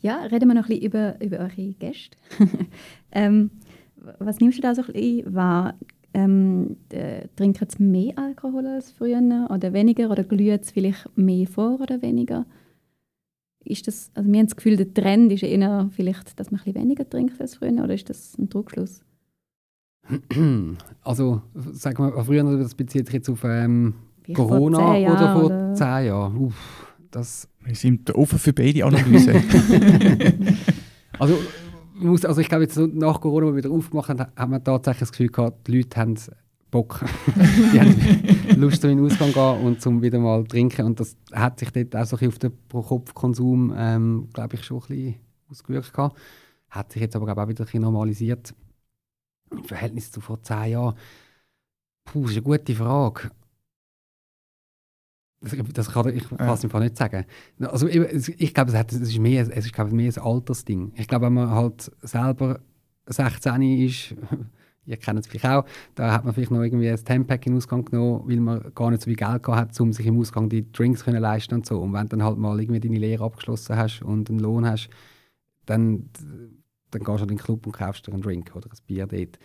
Ja, reden wir noch ein bisschen über, über eure Gäste. ähm, was nimmst du da so ein bisschen wahr? Ähm, trinken sie mehr Alkohol als früher oder weniger? Oder glüht es vielleicht mehr vor oder weniger? Ist das, also wir haben das Gefühl, der Trend ist eher vielleicht, dass man ein bisschen weniger trinkt als früher, oder ist das ein Druckschluss? Also, sagen wir, früher, das bezieht sich jetzt auf ähm, Corona oder vor oder? zehn Jahren. Uff das wir sind offen für beide Analysen. also, muss, also ich glaube, jetzt nach Corona, wo wir wieder aufgemacht haben, haben wir tatsächlich das Gefühl gehabt, die Leute haben Bock. die haben Lust, in den Ausgang zu gehen und zum wieder mal trinken. Und das hat sich dort auch so auf den Pro-Kopf-Konsum, ähm, glaube ich, schon ein bisschen ausgewirkt gehabt. Hat sich jetzt aber glaube ich, auch wieder ein bisschen normalisiert. Im Verhältnis zu vor zehn Jahren. Puh, das ist eine gute Frage. Das kann ich es einfach nicht sagen. Also ich, ich glaube, es, ist mehr, es ist glaube mehr ein Altersding. Ich glaube, wenn man halt selber 16 ist, ihr kennt es vielleicht auch, da hat man vielleicht noch irgendwie ein Tempack in Ausgang genommen, weil man gar nicht so viel Geld gehabt hat, um sich im Ausgang die Drinks können leisten und so. Und wenn du dann halt mal irgendwie deine Lehre abgeschlossen hast und einen Lohn hast, dann, dann gehst du in den Club und kaufst dir einen Drink oder ein Bier dort.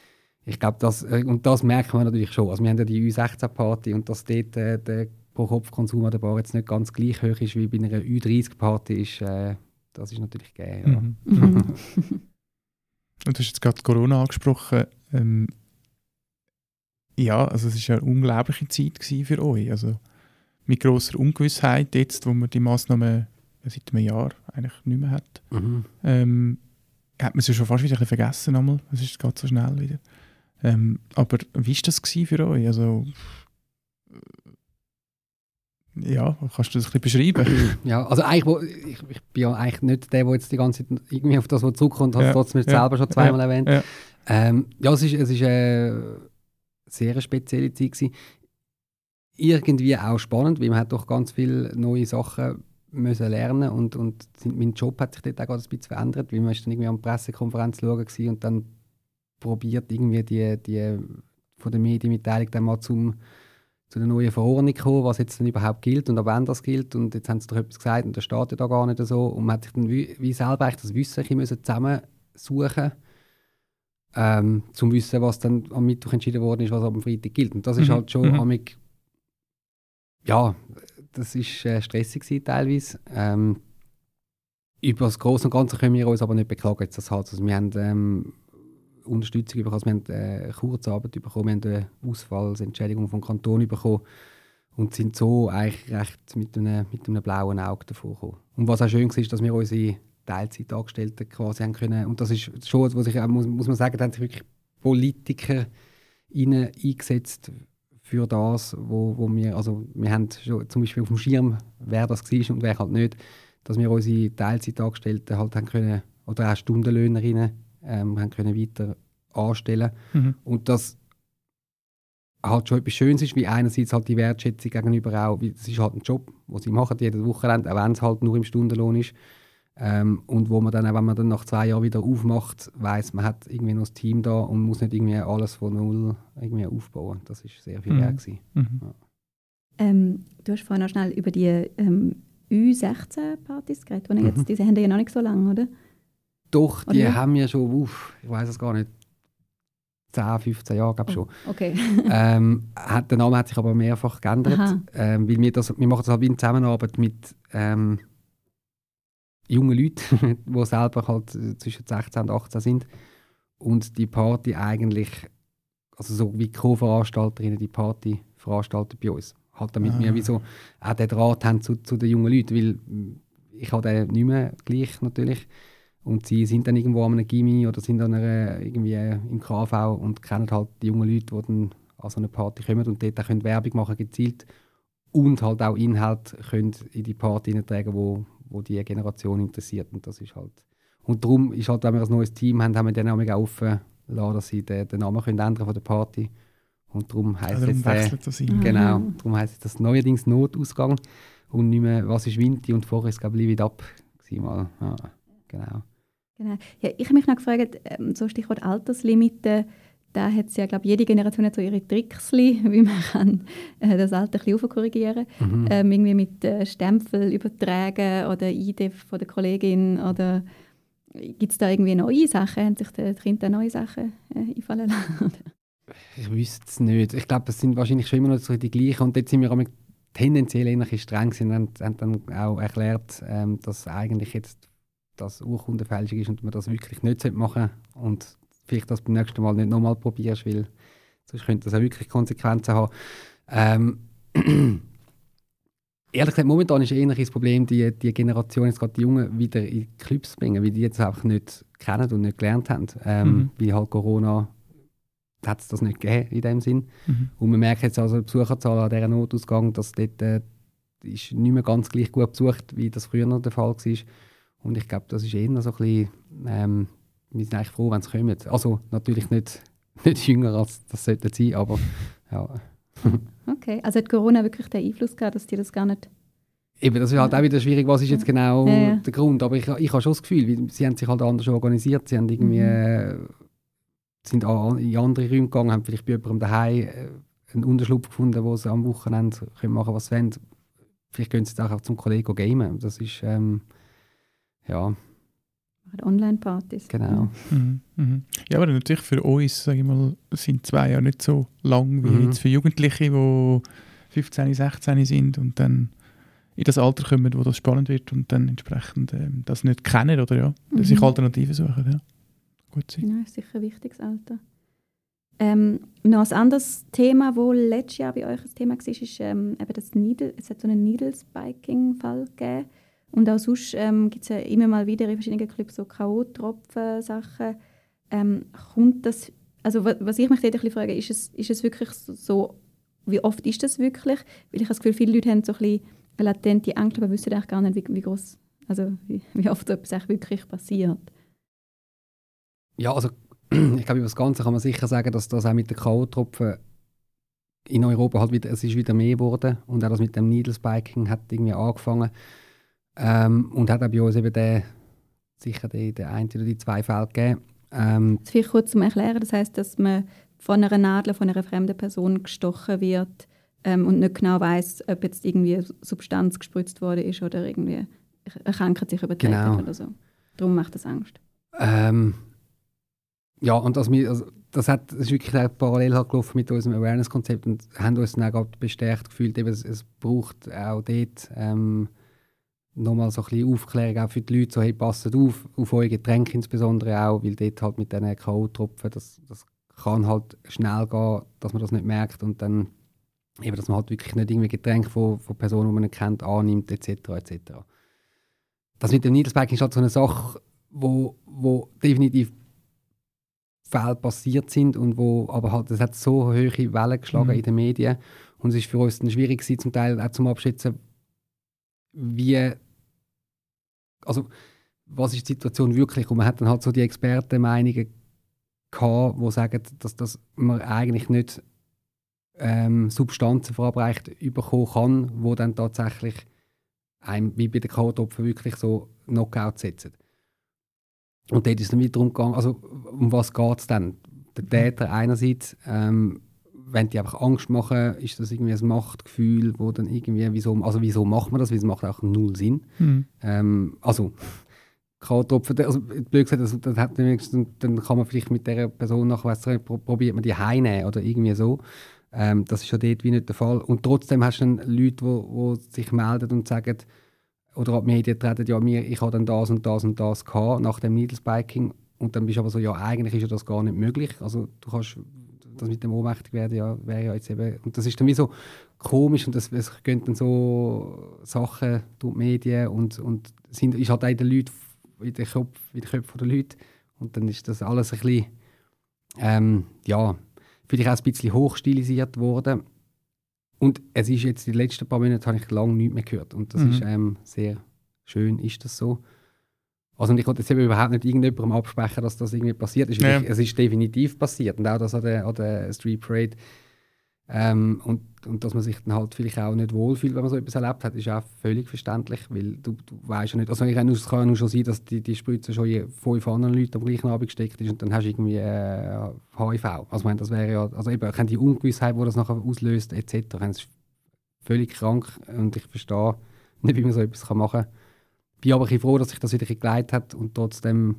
Ich glaube, das, äh, und das merkt man natürlich schon. Also wir haben ja die U16-Party und dass dort äh, der Pro-Kopf-Konsum an der Bar jetzt nicht ganz gleich hoch ist wie bei einer U30-Party, ist, äh, das ist natürlich gegeben. Ja. Mhm. Und du hast jetzt gerade Corona angesprochen. Ähm, ja, also es war eine unglaubliche Zeit für euch. Also mit grosser Ungewissheit jetzt, wo man die Massnahmen seit einem Jahr eigentlich nicht mehr hat. Mhm. Ähm, hat man sie schon fast wieder ein vergessen einmal. Es ist gerade so schnell wieder. Ähm, aber wie war das für euch? Also ja, kannst du das ein bisschen beschreiben? Ja, also eigentlich, ich, ich bin ja eigentlich nicht der, der jetzt die ganze Zeit irgendwie auf das, was zurückkommt, hat ja. trotzdem ja. selber schon zweimal ja. erwähnt. Ja, ähm, ja es ist, es ist eine sehr spezielle Zeit gewesen. Irgendwie auch spannend, weil man hat doch ganz viele neue Sachen müssen lernen und, und mein Job hat sich dort auch ein bisschen verändert, weil man ist dann irgendwie an Pressekonferenz schauen und dann probiert irgendwie die, die von der Medienmitteilung dann mal zum zu der neuen Verordnung gekommen, was jetzt denn überhaupt gilt und ab wann das gilt. Und jetzt haben sie doch etwas gesagt und das steht ja da gar nicht so. Und man hat sich dann wie, wie selber das Wissen müssen zusammensuchen ähm, zum Wissen, was dann am Mittwoch entschieden worden ist, was am Freitag gilt. Und das ist mhm. halt schon mhm. amig, ja, das ist äh, stressig gewesen, teilweise. Ähm, über das Große und Ganze können wir uns aber nicht beklagen. Jetzt das halt. also wir haben ähm, Unterstützung bekommen. Also wir haben eine Kurzarbeit bekommen, wir haben eine Ausfallsentschädigung vom Kanton bekommen und sind so eigentlich recht mit einem, mit einem blauen Auge davor gekommen. Und was auch schön war, ist, dass wir unsere Teilzeitangestellten quasi haben können. Und das ist schon, was ich muss, muss man sagen, da haben sich wirklich Politiker eingesetzt für das, wo, wo wir, also wir haben schon zum Beispiel auf dem Schirm, wer das war und wer halt nicht, dass wir unsere Teilzeitangestellten halt haben können, oder auch Stundenlöhnerinnen ähm, haben können weiter anstellen Mhm. und das halt schon etwas Schönes ist, wie einerseits halt die Wertschätzung gegenüber auch, das ist halt ein Job, den sie machen, jedes Wochenende, auch wenn es halt nur im Stundenlohn ist. Ähm, und wo man dann, auch wenn man dann nach zwei Jahren wieder aufmacht, weiß man hat irgendwie noch das Team da und muss nicht irgendwie alles von null irgendwie aufbauen. Das ist sehr viel Mhm. wert gewesen. Mhm. Ähm, du hast vorhin noch schnell über die ähm, U16-Partys geredet. Die, Mhm. jetzt, die haben ja noch nicht so lange, oder? Doch, die Oder? haben ja schon, uff, ich weiß es gar nicht, 10, 15 Jahre, glaube ich schon. Okay. ähm, hat, der Name hat sich aber mehrfach geändert, ähm, weil wir, das, wir machen das halt in Zusammenarbeit mit ähm, jungen Leuten, die selber halt äh, zwischen 16 und 18 sind und die Party eigentlich, also so wie Co-Veranstalterinnen die Party veranstalten bei uns. Halt damit Ah. wir wie so auch den Draht haben zu, zu den jungen Leuten, weil mm, ich habe den nicht mehr gleich natürlich und sie sind dann irgendwo an einem Gimmi oder sind an einer, irgendwie im KV und kennen halt die jungen Leute, die dann an so eine Party kommen und dort können Werbung machen gezielt und halt auch Inhalt können in die Party hineintragen, wo, wo die Generation interessiert und das ist halt und darum ist halt, wenn wir ein neues Team haben, haben wir den Namen auch offen lassen, dass sie den, den Namen können ändern von der Party und darum heisst Also darum jetzt das ein. Mhm. Genau, darum heisst es das neuerdings Notausgang und nicht mehr «Was ist Winti?» und vorher ist es glaube ich «Live it up» mal. Ja, genau. Genau. Ja, ich habe mich noch gefragt, ähm, so Stichwort Alterslimite, da hat ja, glaube jede Generation hat so ihre Tricks, wie man kann, äh, das Alter ein bisschen aufkorrigieren Mhm. ähm, irgendwie mit äh, Stempel übertragen oder ID von der Kollegin oder gibt es da irgendwie neue Sachen? Haben sich die Kinder neue Sachen äh, einfallen lassen? Ich wüsste es nicht. Ich glaube, es sind wahrscheinlich schon immer noch so die gleichen. Und dort sind wir auch tendenziell bisschen streng sind und haben dann auch erklärt, ähm, dass eigentlich jetzt das Urkundenfälschung ist und man das wirklich nicht machen sollte. Und vielleicht das beim nächsten Mal nicht nochmal probierst, weil sonst könnte das auch wirklich Konsequenzen haben. Ähm, ehrlich gesagt, momentan ist eher das Problem, die, die Generation, jetzt gerade die Jungen, wieder in die Clubs zu bringen, weil die jetzt einfach nicht kennen und nicht gelernt haben. Ähm, Mhm. Weil halt Corona hat es das nicht gegeben in dem Sinn. Mhm. Und man merkt jetzt also die Besucherzahl an dieser Notausgang, dass dort äh, ist nicht mehr ganz gleich gut besucht, wie das früher noch der Fall war. Und ich glaube, das ist eher so ein bisschen, ähm, wir sind eigentlich froh, wenn sie kommen. Also natürlich nicht, nicht jünger, als das sollte sein, aber ja. Okay, also hat Corona wirklich den Einfluss gehabt, dass die das gar nicht... Eben, das ist halt auch wieder schwierig, was ist jetzt genau Ja, ja. der Grund. Aber ich, ich habe schon das Gefühl, sie haben sich halt anders organisiert. Sie haben irgendwie, Mhm. äh, sind in andere Räume gegangen, haben vielleicht bei jemandem daheim äh, einen Unterschlupf gefunden, wo sie am Wochenende können machen was sie wollen. Vielleicht gehen sie jetzt auch zum Kollegen gamen. Das ist, ähm, ja, Online-Partys. genau. Mhm. Mhm. Ja, aber natürlich für uns, sage ich mal, sind zwei Jahre nicht so lang wie Mhm. jetzt für Jugendliche, die 15, 16 sind und dann in das Alter kommen, wo das spannend wird und dann entsprechend ähm, das nicht kennen oder ja, Mhm. sich Alternativen suchen. Ja. Gut sein. Ja, ist sicher ein wichtiges Alter. Ähm, noch ein anderes Thema, das letztes Jahr bei euch ein Thema war, ist ähm, eben das Needle, es hat so einen Needle-Spiking-Fall gegeben. Und auch sonst ähm, gibt es ja immer mal wieder in verschiedenen Clubs so K.O.-Tropfen-Sachen. Ähm, kommt das, also wa- was ich mich dort ein bisschen frage, ist es, ist es wirklich so- wie oft ist das wirklich? Weil ich habe das Gefühl, viele Leute haben so ein bisschen latente Angst, aber wissen eigentlich gar nicht, wie, wie groß, also wie, wie oft so etwas wirklich passiert. Ja, also ich glaube, über das Ganze kann man sicher sagen, dass das auch mit den K.O.-Tropfen in Europa halt wieder, es ist wieder mehr geworden und auch das mit dem Needle Spiking hat irgendwie angefangen ähm, und hat auch bei uns eben den, sicher den, den einen oder die zwei Fälle gegeben. Ähm, Das vielleicht kurz zum Erklären. Das heißt, dass man von einer Nadel von einer fremden Person gestochen wird ähm, und nicht genau weiß, ob jetzt irgendwie Substanz gespritzt worden ist oder irgendwie eine Krankheit sich überträgt Genau. oder so. Darum macht das Angst. Ähm, ja, und das, also, das, hat, das ist wirklich parallel halt gelaufen mit unserem Awareness-Konzept und haben uns dann auch bestärkt gefühlt, eben, es, es braucht auch dort ähm, nochmal so ein bisschen Aufklärung auch für die Leute, so hey, passt auf, auf eure Getränke insbesondere auch, weil dort halt mit diesen K.O.-Tropfen, das, das kann halt schnell gehen, dass man das nicht merkt und dann eben, dass man halt wirklich nicht irgendwie Getränke von, von Personen, die man nicht kennt, annimmt etc. etc. das mit dem Needlespiking ist halt so eine Sache, wo, wo definitiv Fälle passiert sind und wo aber halt, es hat so hohe Wellen geschlagen Mhm. in den Medien und es ist für uns dann schwierig gewesen, zum Teil auch zum Abschätzen, wie, also was ist die Situation wirklich und man hat dann halt so die Expertenmeinungen gehabt, die sagen, dass, dass man eigentlich nicht ähm, Substanzen verabreicht bekommen kann, wo dann tatsächlich einem, wie bei den K.O.-Tropfen wirklich so Knockout setzen. Und dort ist es dann wieder darum gegangen, also um was geht es denn? Der Täter einerseits, ähm, wenn die einfach Angst machen, ist das irgendwie ein Machtgefühl, wo dann irgendwie, wieso, also wieso macht man das? Weil es macht auch null Sinn. Mhm. Ähm, also, K.O.-Tropfen, also blöd gesagt, das, das hat wenigstens, dann kann man vielleicht mit dieser Person nachher, weiss pro- probiert man die heimnehmen oder irgendwie so. Ähm, das ist ja dort wie nicht der Fall. Und trotzdem hast du dann Leute, die sich melden und sagen, oder die Medien treten, ja, mir, ich habe dann das und das und das gehabt nach dem Needlespiking. Und dann bist du aber so, ja, eigentlich ist ja das gar nicht möglich. Also du kannst, das mit dem ohnmächtig werden, ja, wäre ja jetzt eben, und das ist dann wie so komisch und das, es gehen dann so Sachen durch die Medien und, und sind, ist halt auch in den Leuten, in den Kopf, in den Köpfen der Leute und dann ist das alles ein bisschen, ähm, ja, vielleicht auch ein bisschen hochstilisiert worden. Und es ist jetzt, die letzten paar Monate habe ich lange nichts mehr gehört. Und das Mhm. ist ähm, sehr schön, ist das so. Also ich wollte jetzt eben überhaupt nicht irgendjemandem absprechen, dass das irgendwie passiert ist. Ja. Es ist definitiv passiert. Und auch das an der, an der Street Parade. Ähm, und, und dass man sich dann halt vielleicht auch nicht wohlfühlt, wenn man so etwas erlebt hat, ist auch völlig verständlich, weil du, du weißt ja nicht, also es kann ja nur schon sein, dass die, die Spritze schon in fünf anderen Leuten am gleichen Abend gesteckt ist und dann hast du irgendwie äh, HIV. Also ich meine, das wäre ja, also eben, die Ungewissheit, die das nachher auslöst, etc., das ist völlig krank und ich verstehe nicht, wie man so etwas machen kann. Bin aber froh, dass sich das wieder geleitet hat und trotzdem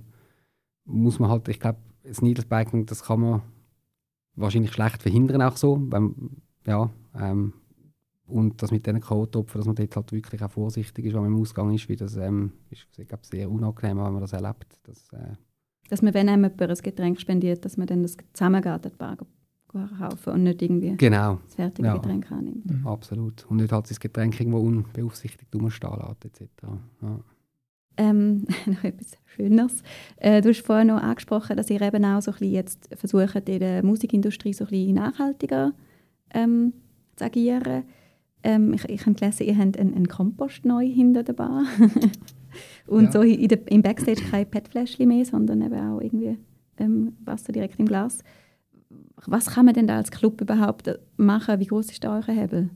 muss man halt, ich glaube, das Needlespiking, das kann man wahrscheinlich schlecht verhindern auch so, wenn, ja, ähm, und das mit diesen K.O.-Tropfen, dass man dort halt wirklich auch vorsichtig ist, wenn man im Ausgang ist, weil das ähm, ist, ich glaube, sehr unangenehm, wenn man das erlebt. Das, äh, Dass man, wenn einem jemand ein Getränk spendiert, dass man dann das zusammengeht, die Bar kaufen und nicht irgendwie genau, das fertige Ja. Getränk annimmt. absolut. Und nicht halt das Getränk irgendwo unbeaufsichtigt rumstehen lässt, etc. Ja. Ähm, noch etwas Schöneres. Äh, du hast vorhin noch angesprochen, dass ihr eben auch so ein bisschen jetzt versucht, in der Musikindustrie so ein bisschen nachhaltiger ähm, zu agieren. Ähm, ich, ich habe gelesen, ihr habt einen, einen Kompost neu hinter der Bar. Und Ja. so in der, im Backstage kein PET-Fläschchen mehr, sondern eben auch irgendwie ähm, Wasser direkt im Glas. Was kann man denn da als Club überhaupt machen? Wie groß ist da euer Hebel?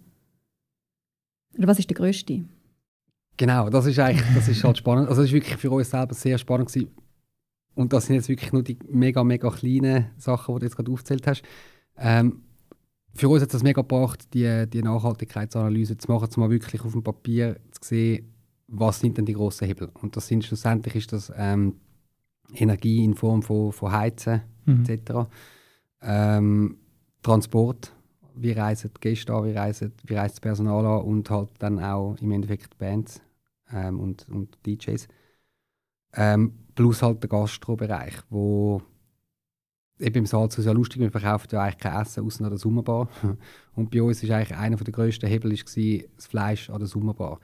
Oder was ist der grösste? Genau, das ist eigentlich, das ist halt spannend. Also das ist wirklich für uns selber sehr spannend gewesen. Und das sind jetzt wirklich nur die mega, mega kleinen Sachen, die du jetzt gerade aufgezählt hast. Ähm, für uns hat das mega gebracht, die, die Nachhaltigkeitsanalyse zu machen, mal wirklich auf dem Papier zu sehen, was sind denn die grossen Hebel. Und das sind schlussendlich ist das ähm, Energie in Form von, von Heizen Mhm. etc. Ähm, Transport, wie reisen die Gäste an, wie, reisen, wie reist das Personal an und halt dann auch im Endeffekt Bands ähm, und, und DJs. Ähm, plus halt der Gastrobereich, wo eben im Salzhaus ja lustig, wir verkaufen ja eigentlich kein Essen außer an der Summerbar. Und bei uns ist eigentlich einer der grössten Hebel gewesen, das Fleisch an der Summerbar.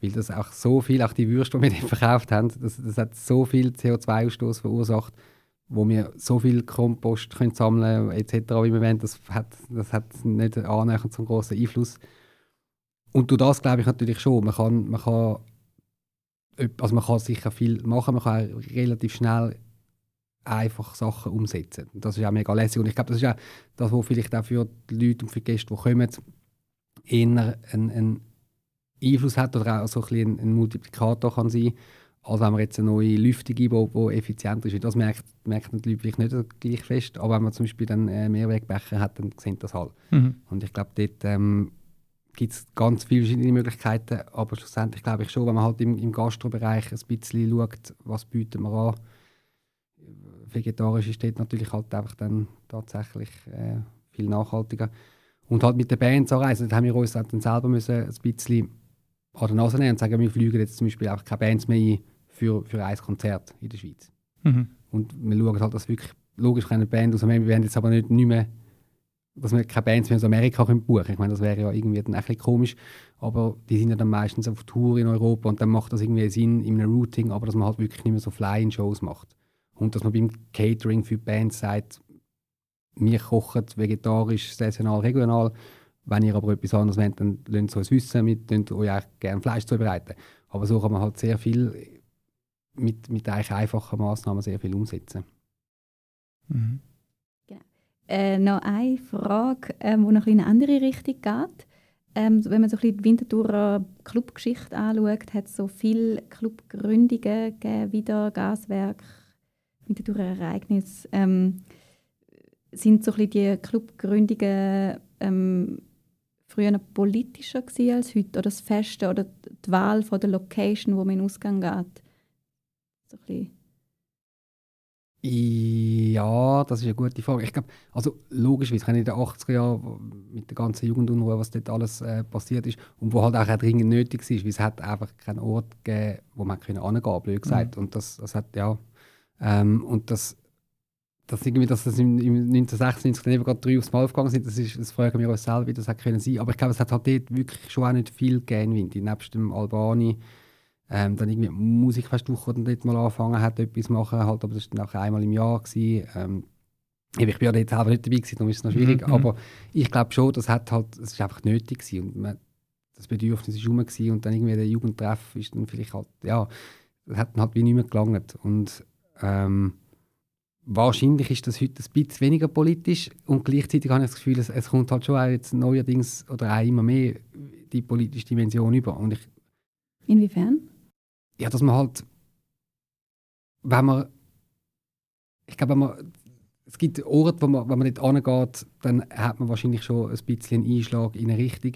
Weil das auch so viel, auch die Würste, die wir verkauft haben, das, das hat so viel CO2-Ausstoß verursacht, wo wir so viel Kompost können sammeln etc., wie wir wollen, das hat, das hat nicht annähernd so einen grossen Einfluss. Und durch das glaube ich natürlich schon, man kann, man kann, also man kann sicher viel machen, man kann auch relativ schnell einfach Sachen umsetzen. Das ist auch mega lässig und ich glaube, das ist auch das, was vielleicht auch für die Leute und für die Gäste, die kommen, eher einen, einen Einfluss hat oder auch so ein, ein, Multiplikator kann sein, als wenn man jetzt eine neue Lüftung einbaut, die effizienter ist. Das merkt, merken die Leute vielleicht nicht so gleich fest, aber wenn man zum Beispiel dann äh, Mehrwegbecher hat, dann sehen das halt. Mhm. Und ich glaube, dort ähm, gibt es ganz viele verschiedene Möglichkeiten, aber schlussendlich glaube ich schon, wenn man halt im, im Gastrobereich ein bisschen schaut, was bietet man an. Vegetarisch ist dort natürlich halt einfach dann tatsächlich äh, viel nachhaltiger. Und halt mit den Bands anreisen, da haben wir uns dann selber müssen ein bisschen an der Nase nehmen und sagen, wir fliegen jetzt zum Beispiel einfach keine Bands mehr ein für, für ein Konzert in der Schweiz. Mhm. Und wir schauen halt, dass wirklich, logisch keine Band aus, wir werden jetzt aber nicht, nicht mehr dass wir keine Bands mehr aus Amerika können buchen können. Ich meine, das wäre ja irgendwie dann ein bisschen komisch, aber die sind ja dann meistens auf Tour in Europa und dann macht das irgendwie Sinn in einem Routing, aber dass man halt wirklich nicht mehr so Fly-in-Shows macht. Und dass man beim Catering für Bands sagt, wir kochen vegetarisch, saisonal, regional. Wenn ihr aber etwas anderes wollt, dann lasst es uns wissen, wir euch auch gerne Fleisch zubereiten. Aber so kann man halt sehr viel mit, mit eigentlich einfachen Massnahmen sehr viel umsetzen. Mhm. Genau. Äh, noch eine Frage, ähm, die noch in eine andere Richtung geht. Ähm, wenn man so ein bisschen die Winterthurer Clubgeschichte anschaut, hat es so viele Clubgründungen gegeben, wieder Gaswerk, Winterthurer Ereignis. Ähm, sind so ein die Clubgründungen ähm, früher politischer als heute? Oder das Feste oder die Wahl von der Location, wo man in den Ausgang geht? So ein ja, das ist eine gute Frage. Ich glaube, also logischerweise, in den 80er Jahren mit der ganzen Jugendunruhe, was dort alles äh, passiert ist und wo halt auch dringend nötig ist, weil es hat einfach keinen Ort gegeben, wo man können angehen, blöd gesagt. Mhm. Und das, das hat ja ähm, und das dass, irgendwie, dass das im, im 1996 dann eben gerade drei aufs Mal aufgegangen sind, das, ist, das fragen wir uns selber, wie das hätte können sein. Aber ich glaube, es hat halt dort wirklich schon auch nicht viel gegeben, nebst dem Albani. Ähm, dann irgendwie Musikfestwoche, die dort mal angefangen hat, etwas zu machen, halt, aber das war dann auch einmal im Jahr. Gewesen. Ähm, ich bin ja dort selber nicht dabei, gewesen, darum ist es noch schwierig. Mhm. Aber ich glaube schon, das hat halt, es ist einfach nötig gewesen. Und man, das Bedürfnis war rum gewesen, und dann irgendwie der Jugendtreff ist dann vielleicht halt, ja, das hat dann halt wie nicht mehr gelangt. Und ähm, wahrscheinlich ist das heute ein bisschen weniger politisch und gleichzeitig habe ich das Gefühl, es, es kommt halt schon auch jetzt neuerdings oder auch immer mehr die politische Dimension über. Und ich, Inwiefern? Ja, dass man halt, wenn man, ich glaube, wenn man, es gibt Orte, wo man, wenn man nicht angeht, dann hat man wahrscheinlich schon ein bisschen einen Einschlag in eine Richtung.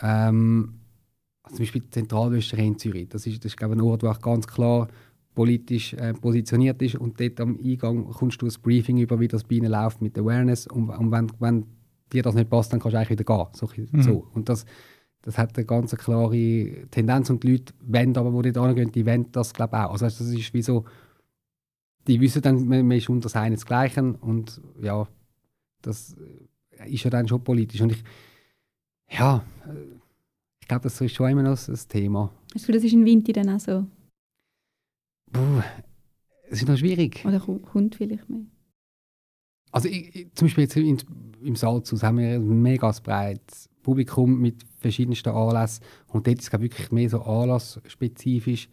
Ähm, also zum Beispiel die Zentralwäscherei in Zürich. Das ist, das ist glaube ich, ein Ort, wo auch ganz klar politisch äh, positioniert ist und dort am Eingang kommst du ein Briefing über, wie das bei ihnen läuft mit Awareness und, und wenn, wenn dir das nicht passt, dann kannst du eigentlich wieder gehen. So, mhm. so. Und das, das hat eine ganz klare Tendenz und die Leute wollen aber, die dort hingehen, die wollen das glaube auch. Also das ist wie so, die wissen dann, man, man ist unter seinen das Gleiche und ja, das ist ja dann schon politisch und ich, ja, äh, ich glaube, das ist schon immer noch ein Thema. Hast du das ist in Winter dann auch so? Puh, es ist noch schwierig. Oder kommt vielleicht mehr? Also ich, ich, zum Beispiel jetzt in, im Salzhaus haben wir ein mega breites Publikum mit verschiedensten Anlässen und dort ist es wirklich mehr so anlassspezifisch.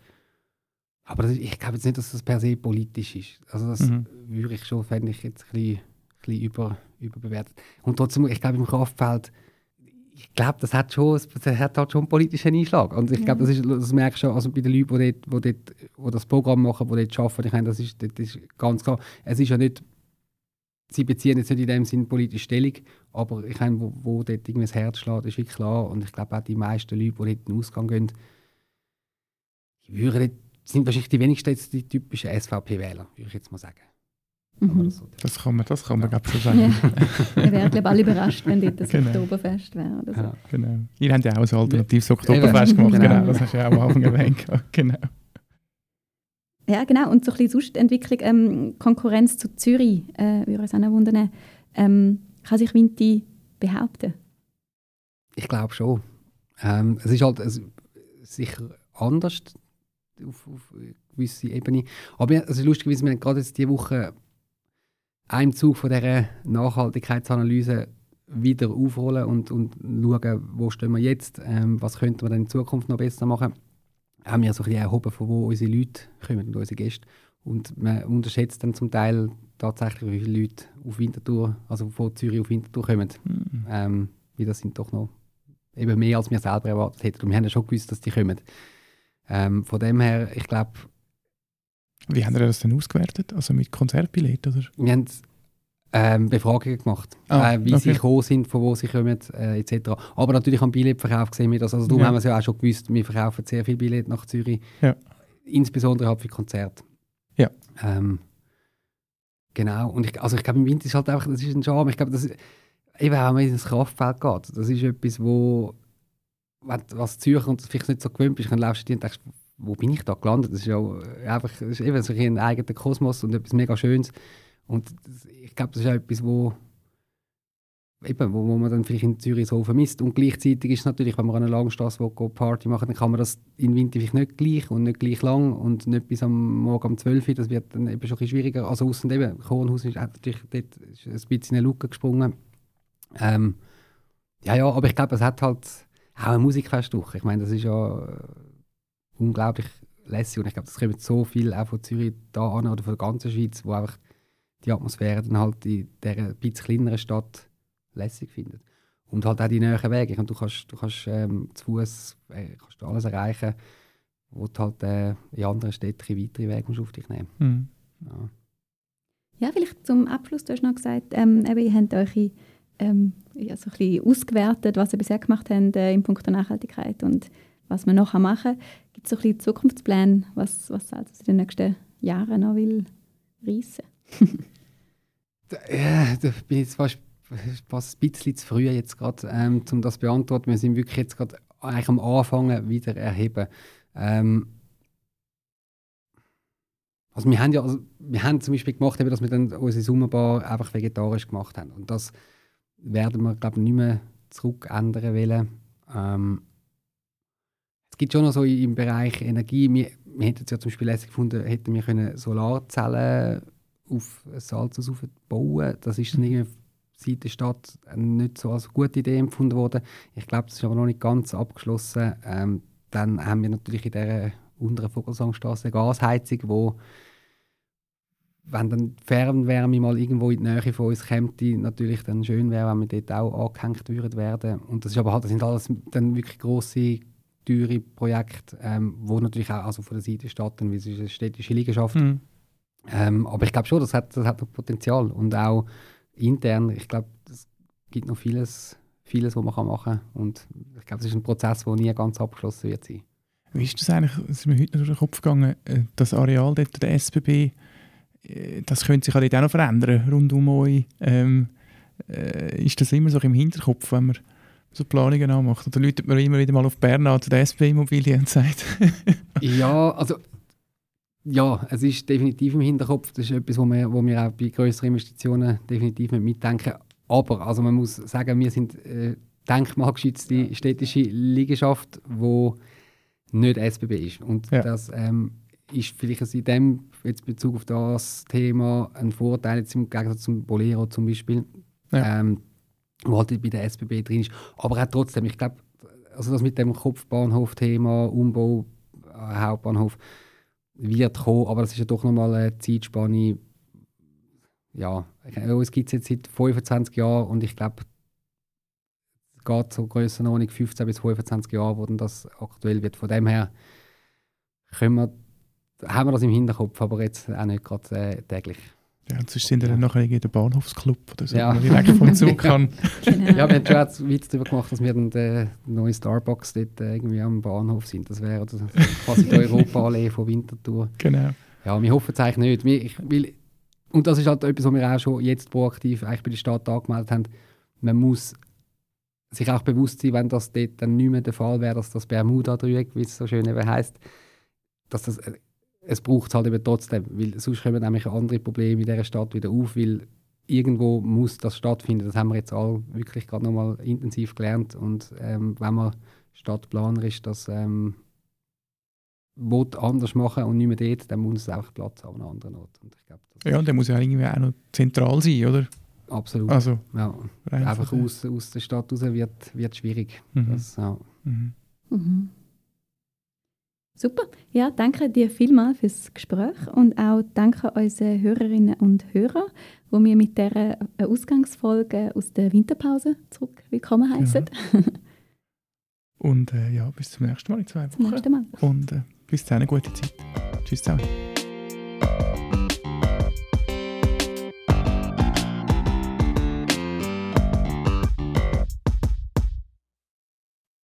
Aber das, ich glaube jetzt nicht, dass das per se politisch ist. Also das mhm. würde ich schon, fände ich jetzt ein bisschen, ein bisschen über, überbewertet. Und trotzdem, ich glaube im Kraftfeld ich glaube, das hat schon, das hat halt schon einen politischen Einschlag. Und ich glaube, das, das merkst du schon also bei den Leuten, die, dort, die, dort, die das Programm machen, die dort arbeiten. Ich meine, das ist, das ist ganz klar. Es ist ja nicht, sie beziehen jetzt nicht in dem Sinne politische Stellung, aber ich meine, wo, wo dort irgendwie das Herz schlägt, ist wirklich klar. Und ich glaube auch die meisten Leute, die dort in den Ausgang gehen, würden, sind wahrscheinlich die wenigsten jetzt die typischen SVP-Wähler, würde ich jetzt mal sagen. Mhm. So, das kann man, das kann man ja. schon sagen. Ja. Wir wären glaube alle überrascht, wenn dort das genau. Oktoberfest wäre. Oder so. ja, genau. Ihr habt ja auch ein alternatives Oktoberfest gemacht, genau. genau. Das hast du ja auch am Anfang erwähnt. Genau. Ja, genau. Und so ein bisschen sonst Entwicklung, ähm, Konkurrenz zu Zürich, äh, würde uns auch noch wundern. Ähm, kann sich Vinti behaupten? Ich glaube schon. Ähm, es ist halt es, sicher anders auf, auf gewisse Ebene. Aber es ist lustig, wir haben gerade jetzt diese Woche einem Zug von dieser Nachhaltigkeitsanalyse wieder aufholen und, und schauen, wo stehen wir jetzt, ähm, was könnte man in Zukunft noch besser machen. Haben wir so ein bisschen erhoben, von wo unsere Leute kommen und unsere Gäste. Und man unterschätzt dann zum Teil tatsächlich, wie viele Leute auf Winterthur, also von Zürich auf Winterthur kommen. Mhm. Ähm, weil das sind doch noch eben mehr, als wir selber erwartet hätten. Und wir haben ja schon gewusst, dass die kommen. Ähm, von dem her, ich glaube, wie haben Sie das denn ausgewertet? Also mit Konzertbillett? Oder? Wir haben ähm, Befragungen gemacht, ah, äh, wie okay. sie gekommen sind, von wo sie kommen, äh, etc. Aber natürlich am Billetverkauf sehen wir das. Also darum ja. haben wir es ja auch schon gewusst, wir verkaufen sehr viele Billette nach Zürich, ja. insbesondere halt für Konzerte. Ja. Ähm, genau. Und ich, also ich glaube, im Winter ist halt einfach, das ist ein Charme. Ich glaube, das ist, eben, wenn man ins Kraftfeld geht, das ist etwas, wo, wenn du als Zürcher und vielleicht nicht so gewöhnt bist, dann laufst du dir und denkst, wo bin ich da gelandet? Das ist ja einfach das ist eben so ein eigener Kosmos und etwas mega Schönes. Und das, ich glaube, das ist auch etwas, wo eben, wo, wo man dann vielleicht in Zürich so vermisst. Und gleichzeitig ist es natürlich, wenn man an einer Langstrasse will, Party machen dann kann man das in Winter vielleicht nicht gleich und nicht gleich lang und nicht bis am Morgen um 12 Uhr. Das wird dann eben schon ein bisschen schwieriger. Also aussen eben, Kornhaus ist natürlich dort ist ein bisschen in eine Lücke gesprungen. Ähm, ja, ja, aber ich glaube, es hat halt auch ein Musikfest durch. Ich meine, das ist ja äh, unglaublich lässig und ich glaube, das kommt so viel auch von Zürich da an oder von der ganzen Schweiz, wo einfach die Atmosphäre dann halt in dieser bisschen kleineren Stadt lässig findet. Und halt auch die näheren Wege. Und du kannst, du kannst ähm, zu Fuß äh, kannst du alles erreichen, wo du halt äh, in anderen Städten weitere Wege musst auf dich nehmen Mhm. ja. Ja, vielleicht zum Abschluss, du hast noch gesagt, ähm, eben, ihr habt euch ähm, ja, so ein bisschen ausgewertet, was ihr bisher gemacht habt äh, in puncto Nachhaltigkeit und was man noch machen kann. Gibt es so ein bisschen Zukunftspläne, was, was Salzus in den nächsten Jahren noch will reissen? Da, ja, da bin ich fast, fast ein bisschen zu früh jetzt gerade, ähm, um das zu beantworten. Wir sind wirklich jetzt gerade eigentlich am Anfangen wieder erheben. Ähm, also wir haben ja, also wir haben zum Beispiel gemacht, dass wir dann unsere Sommerbar einfach vegetarisch gemacht haben. Und das werden wir, glaube ich, nicht mehr zurück ändern wollen. Ähm, es gibt schon noch so im Bereich Energie, wir, wir hätten es ja zum Beispiel lässig gefunden, hätten wir können Solarzellen auf Salzhaus bauen. Das ist dann irgendwie seit der Stadt nicht so als gute Idee empfunden worden. Ich glaube, das ist aber noch nicht ganz abgeschlossen. Ähm, dann haben wir natürlich in dieser unteren Vogelsangstraße eine Gasheizung, wo wenn dann die Fernwärme mal irgendwo in die Nähe von uns käme, natürlich dann schön wäre, wenn wir dort auch angehängt würden werden. Und das ist aber halt, das sind alles dann wirklich grosse, teure Projekte, ähm, wo natürlich auch also von der Seite statt, weil es ist eine städtische Liegenschaft. Mhm. Ähm, aber ich glaube schon, das hat, das hat noch Potenzial. Und auch intern, ich glaube, es gibt noch vieles, vieles, was man kann machen kann. Und ich glaube, es ist ein Prozess, der nie ganz abgeschlossen wird sein. Wie ist das eigentlich, es ist mir heute noch durch den Kopf gegangen, äh, das Areal dort der SBB, äh, das könnte sich halt auch noch verändern, rund um euch. Ähm, äh, ist das immer so im Hinterkopf, wenn man so Planungen anmacht? Oder läutet man immer wieder mal auf Bern an, zu der SBB-Immobilie und sagt, Ja, also ja, es ist definitiv im Hinterkopf. Das ist etwas, wo wir, wo wir auch bei größeren Investitionen definitiv mit mitdenken. Aber also man muss sagen, wir sind äh, denkmalgeschützte städtische Liegenschaft, wo nicht SBB ist. Und Ja. das ähm, ist vielleicht in dem jetzt Bezug auf das Thema ein Vorteil jetzt im Gegensatz zum Bolero zum Beispiel, Ja. ähm, wo halt bei der SBB drin ist. Aber auch trotzdem, ich glaube, also das mit dem Kopfbahnhof-Thema, Umbau, äh, Hauptbahnhof, wird kommen, aber das ist ja doch nochmal eine Zeitspanne. Ja, es gibt es jetzt seit 25 Jahren und ich glaube, es geht so Grössenordnung 15 bis 25 Jahre, wo dann das aktuell wird. Von dem her können wir, haben wir das im Hinterkopf, aber jetzt auch nicht gerade äh, täglich. Ja, und sonst sind wir dann nachher irgendwie der Bahnhofsclub oder so, Ja. wo man direkt vom Zug kann. Genau. Ja, wir haben schon jetzt Witz darüber gemacht, dass wir dann der neue Starbucks dort äh, irgendwie am Bahnhof sind. Das wäre das- quasi die Europaallee von Winterthur. Genau. Ja, wir hoffen es eigentlich nicht. Wir, ich, will, und das ist halt etwas, was wir auch schon jetzt proaktiv eigentlich bei der Stadt angemeldet haben. Man muss sich auch bewusst sein, wenn das dort dann nicht mehr der Fall wäre, dass das Bermuda-Dreieck, wie es so schön eben heisst, dass das, äh, es braucht es halt eben trotzdem, weil sonst kommen nämlich andere Probleme in dieser Stadt wieder auf, weil irgendwo muss das stattfinden. Das haben wir jetzt alle wirklich gerade nochmal intensiv gelernt und ähm, wenn man Stadtplaner ist, das ähm, will anders machen und nicht mehr dort, dann muss es einfach Platz haben an einem anderen Ort. Und ich glaube, das Ja, und der muss ja irgendwie auch noch zentral sein, oder? absolut. Also, ja. Einfach aus, aus der Stadt raus wird, wird schwierig. Mhm. Das, ja. Mhm. Mhm. Super. Ja, danke dir vielmals fürs Gespräch und auch danke unseren Hörerinnen und Hörern, wo wir mit dieser äh, Ausgangsfolge aus der Winterpause zurück willkommen heißen. Und äh, ja, bis zum nächsten Mal in zwei Zum Wochen. nächsten Mal. Und äh, bis dann eine gute Zeit. Tschüss zusammen.